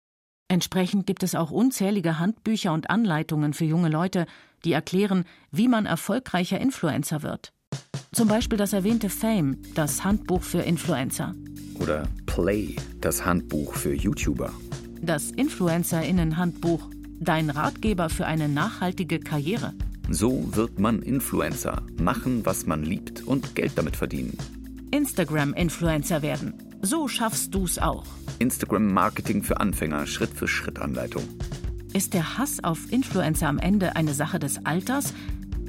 Entsprechend gibt es auch unzählige Handbücher und Anleitungen für junge Leute, die erklären, wie man erfolgreicher Influencer wird. Zum Beispiel das erwähnte Fame, das Handbuch für Influencer. Oder Play, das Handbuch für YouTuber. Das Influencerinnen-Handbuch, dein Ratgeber für eine nachhaltige Karriere. So wird man Influencer, machen, was man liebt und Geld damit verdienen. Instagram-Influencer werden. So schaffst du's auch. Instagram-Marketing für Anfänger, Schritt-für-Schritt-Anleitung. Ist der Hass auf Influencer am Ende eine Sache des Alters,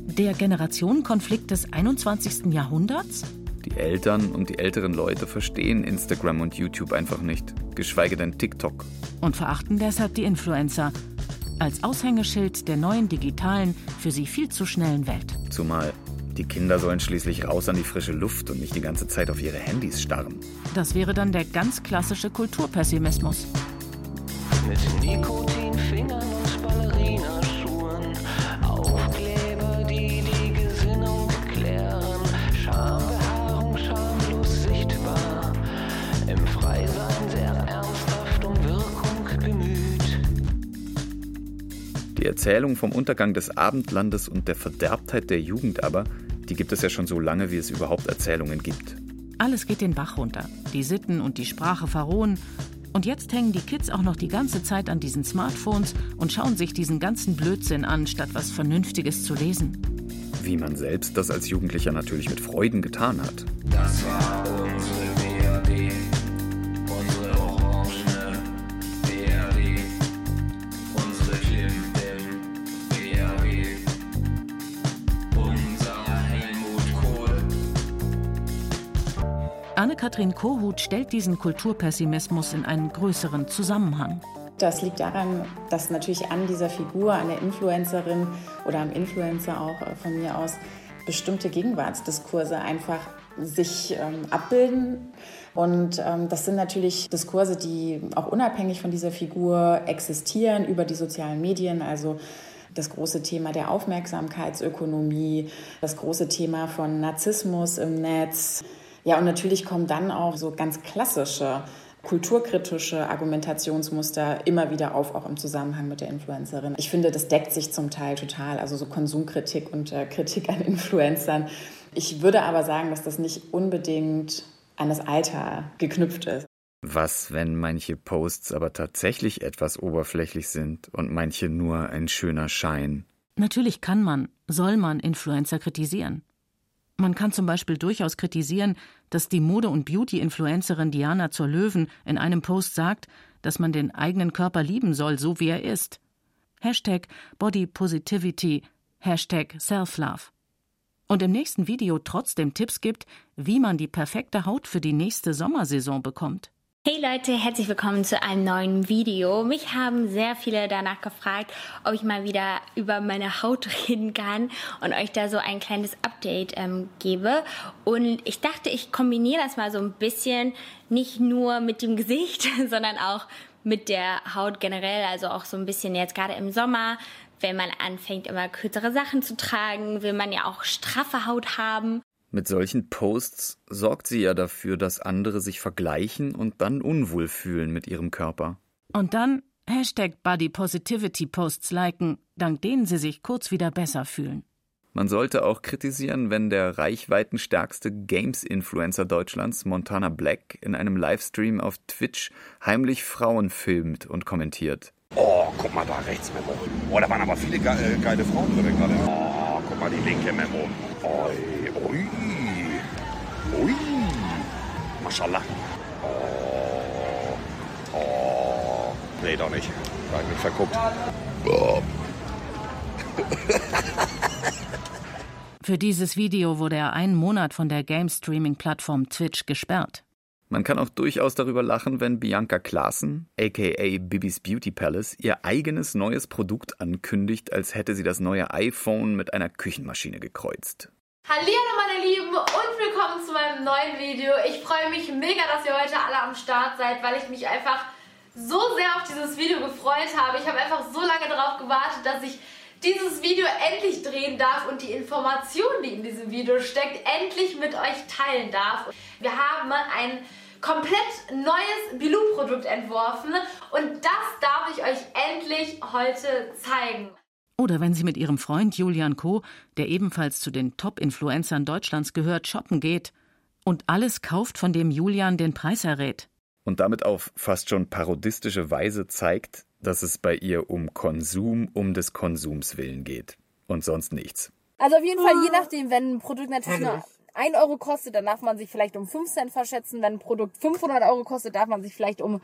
der Generationenkonflikt des 21. Jahrhunderts? Die Eltern und die älteren Leute verstehen Instagram und YouTube einfach nicht, geschweige denn TikTok. Und verachten deshalb die Influencer als Aushängeschild der neuen digitalen, für sie viel zu schnellen Welt. Zumal die Kinder sollen schließlich raus an die frische Luft und nicht die ganze Zeit auf ihre Handys starren. Das wäre dann der ganz klassische Kulturpessimismus. Mit Nikotinfingern Die Erzählung vom Untergang des Abendlandes und der Verderbtheit der Jugend aber, die gibt es ja schon so lange, wie es überhaupt Erzählungen gibt. Alles geht den Bach runter. Die Sitten und die Sprache verrohen Und jetzt hängen die Kids auch noch die ganze Zeit an diesen Smartphones und schauen sich diesen ganzen Blödsinn an, statt was Vernünftiges zu lesen. Wie man selbst das als Jugendlicher natürlich mit Freuden getan hat. Das war unsere Anne-Kathrin Kohut stellt diesen Kulturpessimismus in einen größeren Zusammenhang. Das liegt daran, dass natürlich an dieser Figur, an der Influencerin oder am Influencer auch äh, von mir aus bestimmte Gegenwartsdiskurse einfach sich ähm, abbilden. Und ähm, das sind natürlich Diskurse, die auch unabhängig von dieser Figur existieren über die sozialen Medien. Also das große Thema der Aufmerksamkeitsökonomie, das große Thema von Narzissmus im Netz. Ja, und natürlich kommen dann auch so ganz klassische kulturkritische Argumentationsmuster immer wieder auf, auch im Zusammenhang mit der Influencerin. Ich finde, das deckt sich zum Teil total, also so Konsumkritik und äh, Kritik an Influencern. Ich würde aber sagen, dass das nicht unbedingt an das Alter geknüpft ist. Was, wenn manche Posts aber tatsächlich etwas oberflächlich sind und manche nur ein schöner Schein? Natürlich kann man, soll man Influencer kritisieren. Man kann zum Beispiel durchaus kritisieren, dass die Mode- und Beauty-Influencerin Diana zur Löwen in einem Post sagt, dass man den eigenen Körper lieben soll, so wie er ist. Hashtag Body Positivity, Hashtag Self-Love. Und im nächsten Video trotzdem Tipps gibt, wie man die perfekte Haut für die nächste Sommersaison bekommt. Hey Leute, herzlich willkommen zu einem neuen Video. Mich haben sehr viele danach gefragt, ob ich mal wieder über meine Haut [laughs] reden kann und euch da so ein kleines Update ähm, gebe. Und ich dachte, ich kombiniere das mal so ein bisschen, nicht nur mit dem [laughs] Gesicht, sondern auch mit der Haut generell, also auch so ein bisschen jetzt gerade im Sommer, wenn man anfängt, immer kürzere Sachen zu tragen, will man ja auch straffe Haut haben. Mit solchen Posts sorgt sie ja dafür, dass andere sich vergleichen und dann unwohl fühlen mit ihrem Körper. Und dann Hashtag Body Positivity Posts liken, dank denen sie sich kurz wieder besser fühlen. Man sollte auch kritisieren, wenn der reichweitenstärkste Games-Influencer Deutschlands, Montana Black, in einem Livestream auf Twitch heimlich Frauen filmt und kommentiert. Oh, guck mal da rechts, Memo. Oh, da waren aber viele ge äh, geile Frauen drin gerade. Oh, guck mal die linke Memo. Ui. Ui. Maschallah. Oh. Oh. Nee, doch nicht. Da hab ich mich verguckt. Oh. Für dieses Video wurde er einen Monat von der Game-Streaming-Plattform Twitch gesperrt. Man kann auch durchaus darüber lachen, wenn Bianca Klaassen, aka Bibis Beauty Palace, ihr eigenes neues Produkt ankündigt, als hätte sie das neue iPhone mit einer Küchenmaschine gekreuzt. Hallo meine Lieben und willkommen zu meinem neuen Video. Ich freue mich mega, dass ihr heute alle am Start seid, weil ich mich einfach so sehr auf dieses Video gefreut habe. Ich habe einfach so lange darauf gewartet, dass ich dieses Video endlich drehen darf und die Information, die in diesem Video steckt, endlich mit euch teilen darf. Wir haben ein komplett neues Bilou-Produkt entworfen und das darf ich euch endlich heute zeigen. Oder wenn sie mit ihrem Freund Julian Co., der ebenfalls zu den Top-Influencern Deutschlands gehört, shoppen geht und alles kauft, von dem Julian den Preis errät. Und damit auf fast schon parodistische Weise zeigt, dass es bei ihr um Konsum um des Konsums willen geht und sonst nichts. Also auf jeden Fall, je nachdem, wenn ein Produkt natürlich nur 1 Euro kostet, dann darf man sich vielleicht um 5 Cent verschätzen. Wenn ein Produkt 500 Euro kostet, darf man sich vielleicht um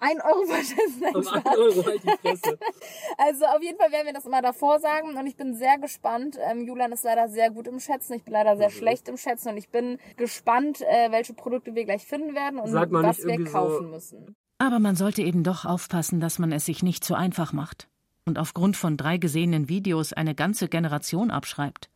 1 Euro verschätzen. Nein, Um Spaß. 1 Euro halt die Fresse. [laughs] Also auf jeden Fall werden wir das immer davor sagen und ich bin sehr gespannt. Ähm, Julian ist leider sehr gut im Schätzen, ich bin leider sehr schlecht im Schätzen und ich bin gespannt, äh, welche Produkte wir gleich finden werden und was wir kaufen so- müssen. Aber man sollte eben doch aufpassen, dass man es sich nicht zu einfach macht und aufgrund von drei gesehenen Videos eine ganze Generation abschreibt.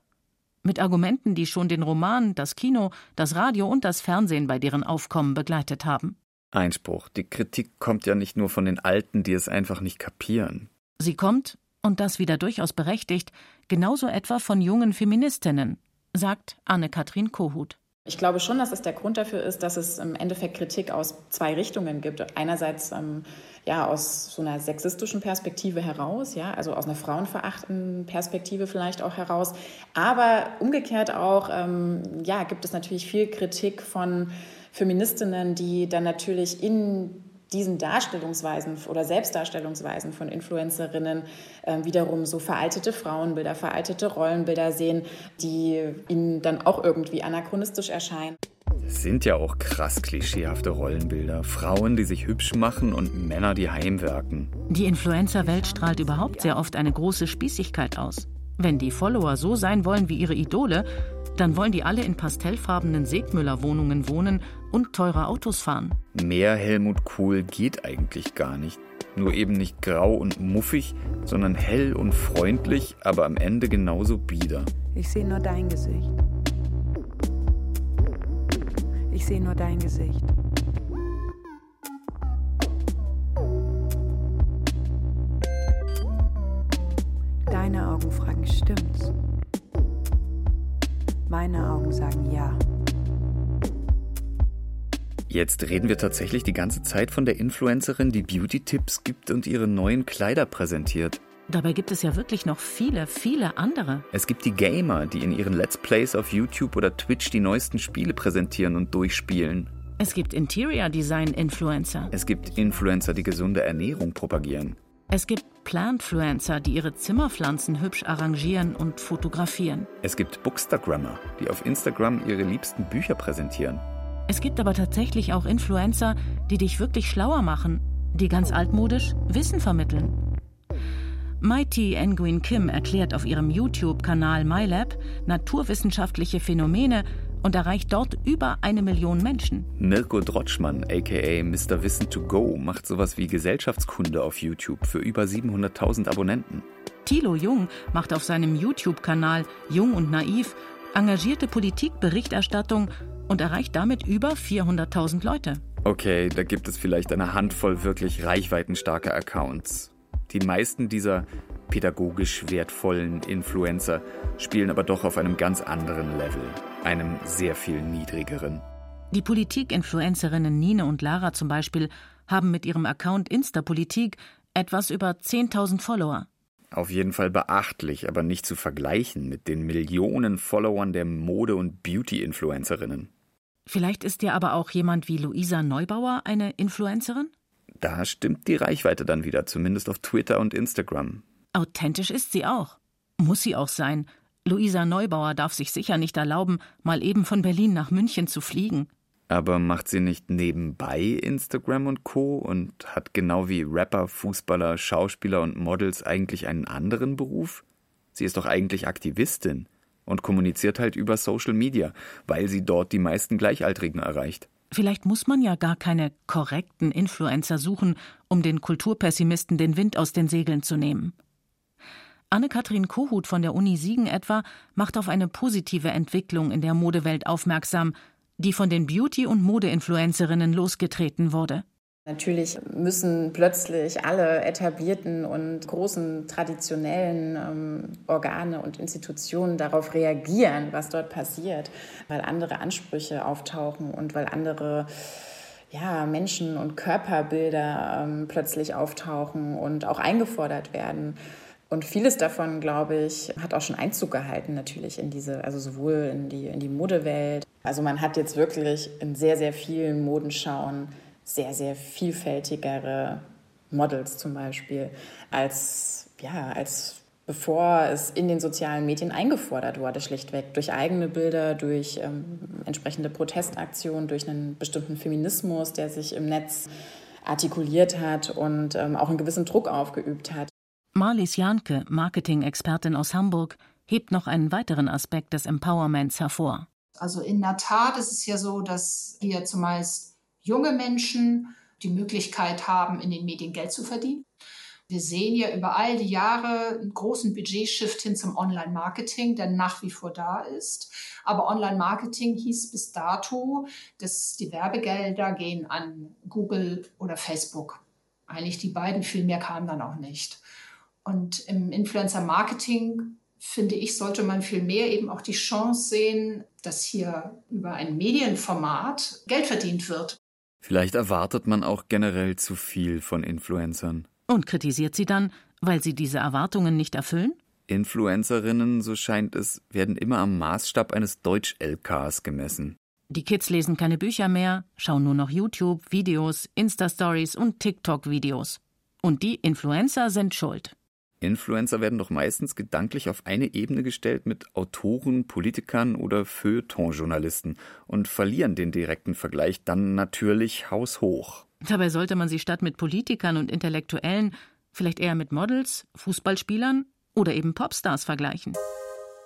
Mit Argumenten, die schon den Roman, das Kino, das Radio und das Fernsehen bei deren Aufkommen begleitet haben. Einspruch. Die Kritik kommt ja nicht nur von den Alten, die es einfach nicht kapieren. Sie kommt, und das wieder durchaus berechtigt, genauso etwa von jungen Feministinnen, sagt Anne-Kathrin Kohut. Ich glaube schon, dass es der Grund dafür ist, dass es im Endeffekt Kritik aus zwei Richtungen gibt. Einerseits ähm, ja aus so einer sexistischen Perspektive heraus, ja, also aus einer frauenverachtenden Perspektive vielleicht auch heraus, aber umgekehrt auch ähm, ja gibt es natürlich viel Kritik von Feministinnen, die dann natürlich in diesen Darstellungsweisen oder Selbstdarstellungsweisen von Influencerinnen äh, wiederum so veraltete Frauenbilder, veraltete Rollenbilder sehen, die ihnen dann auch irgendwie anachronistisch erscheinen. Es sind ja auch krass klischeehafte Rollenbilder. Frauen, die sich hübsch machen und Männer, die heimwerken. Die Influencer-Welt strahlt überhaupt sehr oft eine große Spießigkeit aus. Wenn die Follower so sein wollen wie ihre Idole, dann wollen die alle in pastellfarbenen Segmüller-Wohnungen wohnen und teure Autos fahren. Mehr Helmut Kohl geht eigentlich gar nicht. Nur eben nicht grau und muffig, sondern hell und freundlich, aber am Ende genauso bieder. Ich sehe nur dein Gesicht. Ich sehe nur dein Gesicht. Deine Augen fragen, stimmt's? Meine Augen sagen ja. Jetzt reden wir tatsächlich die ganze Zeit von der Influencerin, die Beauty-Tipps gibt und ihre neuen Kleider präsentiert. Dabei gibt es ja wirklich noch viele, viele andere. Es gibt die Gamer, die in ihren Let's Plays auf YouTube oder Twitch die neuesten Spiele präsentieren und durchspielen. Es gibt Interior Design Influencer. Es gibt Influencer, die gesunde Ernährung propagieren. Es gibt Plantfluencer, die ihre Zimmerpflanzen hübsch arrangieren und fotografieren. Es gibt Bookstagrammer, die auf Instagram ihre liebsten Bücher präsentieren. Es gibt aber tatsächlich auch Influencer, die dich wirklich schlauer machen, die ganz altmodisch Wissen vermitteln. Mighty Nguyen Kim erklärt auf ihrem YouTube-Kanal MyLab naturwissenschaftliche Phänomene und erreicht dort über eine Million Menschen. Mirko Drotschmann, aka Mr. Wissen to Go, macht sowas wie Gesellschaftskunde auf YouTube für über 700.000 Abonnenten. Thilo Jung macht auf seinem YouTube-Kanal Jung und Naiv engagierte Politikberichterstattung und erreicht damit über 400.000 Leute. Okay, da gibt es vielleicht eine Handvoll wirklich reichweitenstarker Accounts. Die meisten dieser pädagogisch wertvollen Influencer spielen aber doch auf einem ganz anderen Level, einem sehr viel niedrigeren. Die Politik-Influencerinnen Nine und Lara zum Beispiel haben mit ihrem Account Instapolitik etwas über 10.000 Follower. Auf jeden Fall beachtlich, aber nicht zu vergleichen mit den Millionen Followern der Mode- und Beauty-Influencerinnen. Vielleicht ist dir aber auch jemand wie Luisa Neubauer eine Influencerin? Da stimmt die Reichweite dann wieder, zumindest auf Twitter und Instagram. Authentisch ist sie auch. Muss sie auch sein. Luisa Neubauer darf sich sicher nicht erlauben, mal eben von Berlin nach München zu fliegen. Aber macht sie nicht nebenbei Instagram und Co. und hat genau wie Rapper, Fußballer, Schauspieler und Models eigentlich einen anderen Beruf? Sie ist doch eigentlich Aktivistin und kommuniziert halt über Social Media, weil sie dort die meisten Gleichaltrigen erreicht. Vielleicht muss man ja gar keine korrekten Influencer suchen, um den Kulturpessimisten den Wind aus den Segeln zu nehmen. Anne-Kathrin Kohut von der Uni Siegen etwa macht auf eine positive Entwicklung in der Modewelt aufmerksam, die von den Beauty- und Modeinfluencerinnen losgetreten wurde. Natürlich müssen plötzlich alle etablierten und großen traditionellen ähm, Organe und Institutionen darauf reagieren, was dort passiert, weil andere Ansprüche auftauchen und weil andere ja, Menschen- und Körperbilder ähm, plötzlich auftauchen und auch eingefordert werden. Und vieles davon, glaube ich, hat auch schon Einzug gehalten natürlich in diese, also sowohl in die, in die Modewelt. Also man hat jetzt wirklich in sehr, sehr vielen Modenschauen sehr, sehr vielfältigere Models zum Beispiel, als, ja, als bevor es in den sozialen Medien eingefordert wurde, schlichtweg durch eigene Bilder, durch ähm, entsprechende Protestaktionen, durch einen bestimmten Feminismus, der sich im Netz artikuliert hat und ähm, auch einen gewissen Druck aufgeübt hat. Marlies Janke, Marketing-Expertin aus Hamburg, hebt noch einen weiteren Aspekt des Empowerments hervor. Also in der Tat ist es ja so, dass wir zumeist junge Menschen die Möglichkeit haben, in den Medien Geld zu verdienen. Wir sehen ja über all die Jahre einen großen Budgetshift hin zum Online-Marketing, der nach wie vor da ist. Aber Online-Marketing hieß bis dato, dass die Werbegelder gehen an Google oder Facebook. Eigentlich die beiden, viel mehr kam dann auch nicht. Und im Influencer-Marketing, finde ich, sollte man viel mehr eben auch die Chance sehen, dass hier über ein Medienformat Geld verdient wird. Vielleicht erwartet man auch generell zu viel von Influencern. Und kritisiert sie dann, weil sie diese Erwartungen nicht erfüllen? Influencerinnen, so scheint es, werden immer am Maßstab eines Deutsch-LKs gemessen. Die Kids lesen keine Bücher mehr, schauen nur noch YouTube, Videos, Insta-Stories und TikTok-Videos. Und die Influencer sind schuld. Influencer werden doch meistens gedanklich auf eine Ebene gestellt mit Autoren, Politikern oder Feuilleton-Journalisten und verlieren den direkten Vergleich dann natürlich haushoch. Dabei sollte man sie statt mit Politikern und Intellektuellen vielleicht eher mit Models, Fußballspielern oder eben Popstars vergleichen.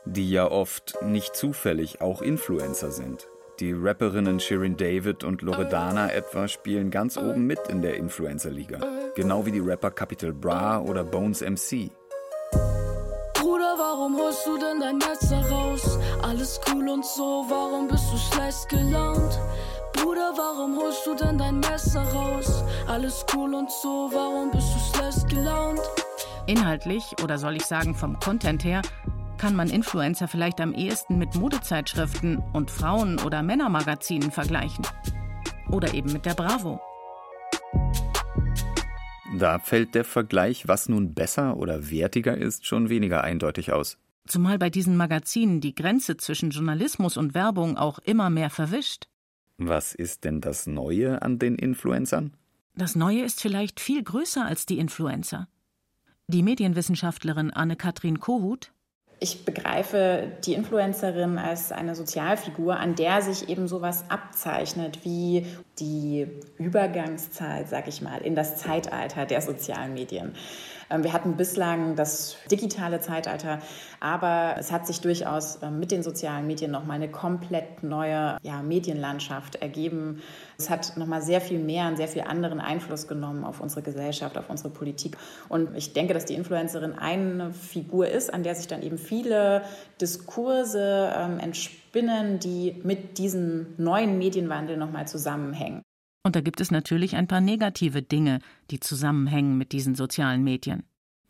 Die ja oft nicht zufällig auch Influencer sind. Die Rapperinnen Shirin David und Loredana etwa spielen ganz oben mit in der Influencer-Liga. Genau wie die Rapper Capital Bra oder Bones MC. Bruder, warum holst du denn dein Messer raus? Alles cool und so, warum bist du schlecht gelaunt? Bruder, warum holst du denn dein Messer raus? Alles cool und so, warum bist du schlecht gelaunt? Inhaltlich, oder soll ich sagen vom Content her, kann man Influencer vielleicht am ehesten mit Modezeitschriften und Frauen- oder Männermagazinen vergleichen. Oder eben mit der Bravo. Da fällt der Vergleich, was nun besser oder wertiger ist, schon weniger eindeutig aus. Zumal bei diesen Magazinen die Grenze zwischen Journalismus und Werbung auch immer mehr verwischt. Was ist denn das Neue an den Influencern? Das Neue ist vielleicht viel größer als die Influencer. Die Medienwissenschaftlerin Anne-Kathrin Kohut ich begreife die Influencerin als eine Sozialfigur, an der sich eben sowas abzeichnet wie die Übergangszeit, sag ich mal, in das Zeitalter der sozialen Medien. Ähm, wir hatten bislang das digitale Zeitalter, aber es hat sich durchaus ähm, mit den sozialen Medien nochmal eine komplett neue ja, Medienlandschaft ergeben. Es hat nochmal sehr viel mehr, einen sehr viel anderen Einfluss genommen auf unsere Gesellschaft, auf unsere Politik. Und ich denke, dass die Influencerin eine Figur ist, an der sich dann eben viele Diskurse ähm, entspinnen, die mit diesem neuen Medienwandel nochmal zusammenhängen. Und da gibt es natürlich ein paar negative Dinge, die zusammenhängen mit diesen sozialen Medien.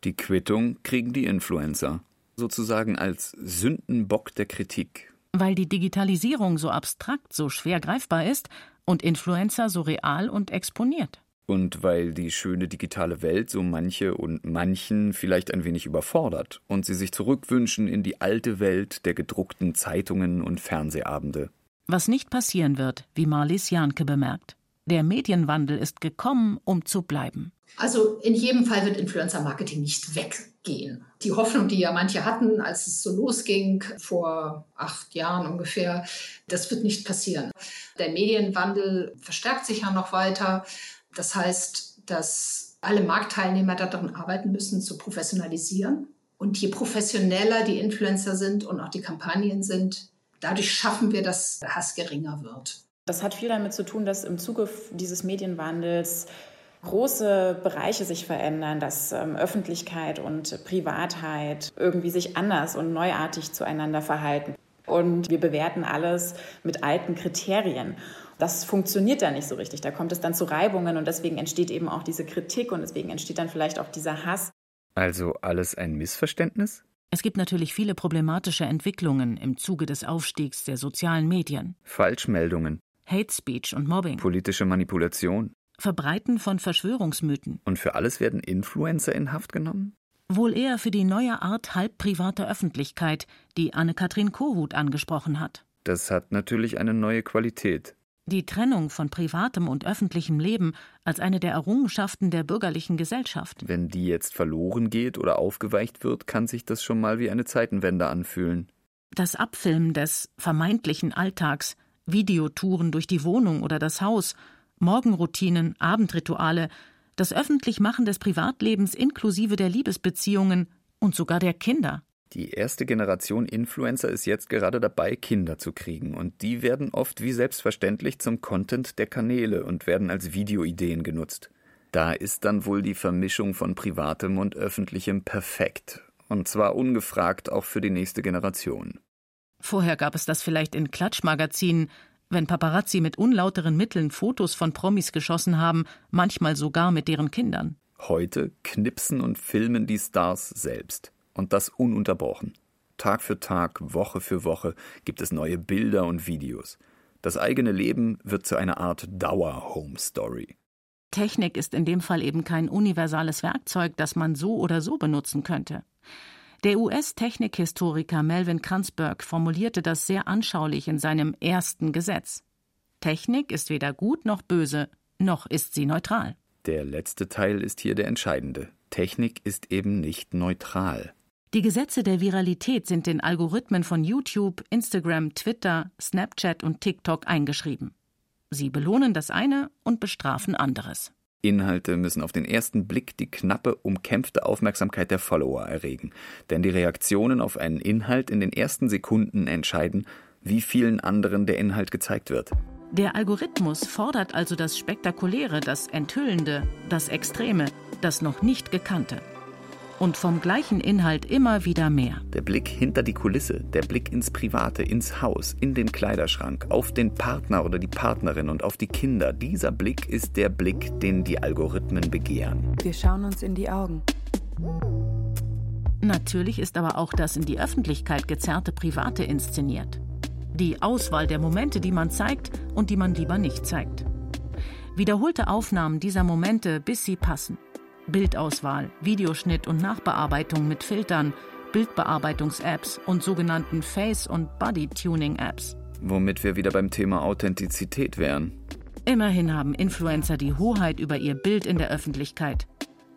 Die Quittung kriegen die Influencer, sozusagen als Sündenbock der Kritik. Weil die Digitalisierung so abstrakt, so schwer greifbar ist und Influencer so real und exponiert. Und weil die schöne digitale Welt so manche und manchen vielleicht ein wenig überfordert und sie sich zurückwünschen in die alte Welt der gedruckten Zeitungen und Fernsehabende. Was nicht passieren wird, wie Marlies Janke bemerkt. Der Medienwandel ist gekommen, um zu bleiben. Also in jedem Fall wird Influencer-Marketing nicht weggehen. Die Hoffnung, die ja manche hatten, als es so losging, vor acht Jahren ungefähr, das wird nicht passieren. Der Medienwandel verstärkt sich ja noch weiter. Das heißt, dass alle Marktteilnehmer daran arbeiten müssen, zu professionalisieren. Und je professioneller die Influencer sind und auch die Kampagnen sind, dadurch schaffen wir, dass der Hass geringer wird. Das hat viel damit zu tun, dass im Zuge dieses Medienwandels große Bereiche sich verändern, dass ähm, Öffentlichkeit und Privatheit irgendwie sich anders und neuartig zueinander verhalten. Und wir bewerten alles mit alten Kriterien. Das funktioniert dann nicht so richtig. Da kommt es dann zu Reibungen und deswegen entsteht eben auch diese Kritik und deswegen entsteht dann vielleicht auch dieser Hass. Also alles ein Missverständnis? Es gibt natürlich viele problematische Entwicklungen im Zuge des Aufstiegs der sozialen Medien. Falschmeldungen, Hate Speech und Mobbing, politische Manipulation. Verbreiten von Verschwörungsmythen. Und für alles werden Influencer in Haft genommen? Wohl eher für die neue Art halb privater Öffentlichkeit, die Anne-Kathrin Kohut angesprochen hat. Das hat natürlich eine neue Qualität. Die Trennung von privatem und öffentlichem Leben als eine der Errungenschaften der bürgerlichen Gesellschaft. Wenn die jetzt verloren geht oder aufgeweicht wird, kann sich das schon mal wie eine Zeitenwende anfühlen. Das Abfilmen des vermeintlichen Alltags, Videotouren durch die Wohnung oder das Haus, Morgenroutinen, Abendrituale, das Öffentlichmachen des Privatlebens inklusive der Liebesbeziehungen und sogar der Kinder. Die erste Generation Influencer ist jetzt gerade dabei, Kinder zu kriegen, und die werden oft wie selbstverständlich zum Content der Kanäle und werden als Videoideen genutzt. Da ist dann wohl die Vermischung von privatem und öffentlichem perfekt, und zwar ungefragt auch für die nächste Generation. Vorher gab es das vielleicht in Klatschmagazinen, wenn Paparazzi mit unlauteren Mitteln Fotos von Promis geschossen haben, manchmal sogar mit deren Kindern. Heute knipsen und filmen die Stars selbst. Und das ununterbrochen. Tag für Tag, Woche für Woche gibt es neue Bilder und Videos. Das eigene Leben wird zu einer Art Dauer-Home-Story. Technik ist in dem Fall eben kein universales Werkzeug, das man so oder so benutzen könnte. Der US-Technikhistoriker Melvin Kranzberg formulierte das sehr anschaulich in seinem ersten Gesetz. Technik ist weder gut noch böse, noch ist sie neutral. Der letzte Teil ist hier der entscheidende. Technik ist eben nicht neutral. Die Gesetze der Viralität sind den Algorithmen von YouTube, Instagram, Twitter, Snapchat und TikTok eingeschrieben. Sie belohnen das eine und bestrafen anderes. Inhalte müssen auf den ersten Blick die knappe, umkämpfte Aufmerksamkeit der Follower erregen, denn die Reaktionen auf einen Inhalt in den ersten Sekunden entscheiden, wie vielen anderen der Inhalt gezeigt wird. Der Algorithmus fordert also das Spektakuläre, das Enthüllende, das Extreme, das noch nicht Gekannte. Und vom gleichen Inhalt immer wieder mehr. Der Blick hinter die Kulisse, der Blick ins Private, ins Haus, in den Kleiderschrank, auf den Partner oder die Partnerin und auf die Kinder, dieser Blick ist der Blick, den die Algorithmen begehren. Wir schauen uns in die Augen. Natürlich ist aber auch das in die Öffentlichkeit gezerrte Private inszeniert. Die Auswahl der Momente, die man zeigt und die man lieber nicht zeigt. Wiederholte Aufnahmen dieser Momente, bis sie passen. Bildauswahl, Videoschnitt und Nachbearbeitung mit Filtern, Bildbearbeitungs-Apps und sogenannten Face- und Body-Tuning-Apps. Womit wir wieder beim Thema Authentizität wären. Immerhin haben Influencer die Hoheit über ihr Bild in der Öffentlichkeit,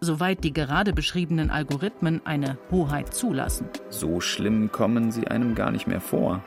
soweit die gerade beschriebenen Algorithmen eine Hoheit zulassen. So schlimm kommen sie einem gar nicht mehr vor.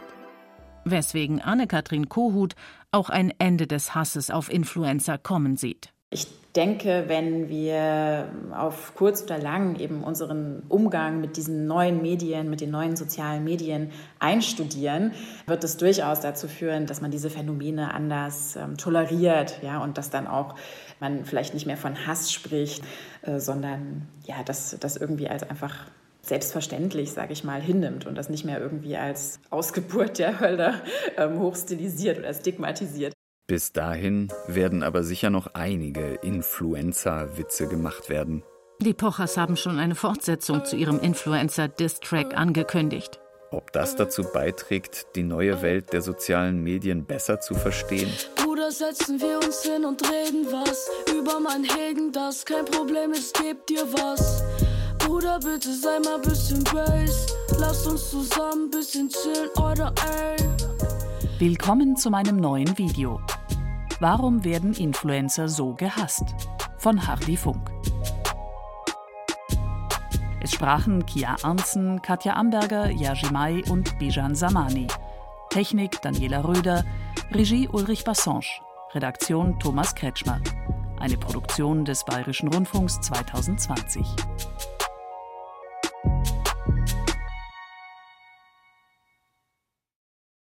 Weswegen Anne-Kathrin Kohut auch ein Ende des Hasses auf Influencer kommen sieht. Ich denke, wenn wir auf kurz oder lang eben unseren Umgang mit diesen neuen Medien, mit den neuen sozialen Medien einstudieren, wird es durchaus dazu führen, dass man diese Phänomene anders ähm, toleriert, ja, und dass dann auch man vielleicht nicht mehr von Hass spricht, äh, sondern ja, dass das irgendwie als einfach selbstverständlich, sage ich mal, hinnimmt und das nicht mehr irgendwie als Ausgeburt [laughs] der Hölle ähm, hochstilisiert oder stigmatisiert. Bis dahin werden aber sicher noch einige Influencer-Witze gemacht werden. Die Pochers haben schon eine Fortsetzung zu ihrem Influencer-Diss-Track angekündigt. Ob das dazu beiträgt, die neue Welt der sozialen Medien besser zu verstehen? Bruder, setzen wir uns hin und reden was über mein Hegen, das kein Problem ist, gebt dir was. Bruder, bitte sei mal bisschen Bass, lasst uns zusammen bisschen chillen, oder ey. Willkommen zu meinem neuen Video. Warum werden Influencer so gehasst? Von Hardy Funk. Es sprachen Kia Arnzen, Katja Amberger, May und Bijan Samani. Technik Daniela Röder, Regie Ulrich Bassange, Redaktion Thomas Kretschmer. Eine Produktion des Bayerischen Rundfunks 2020.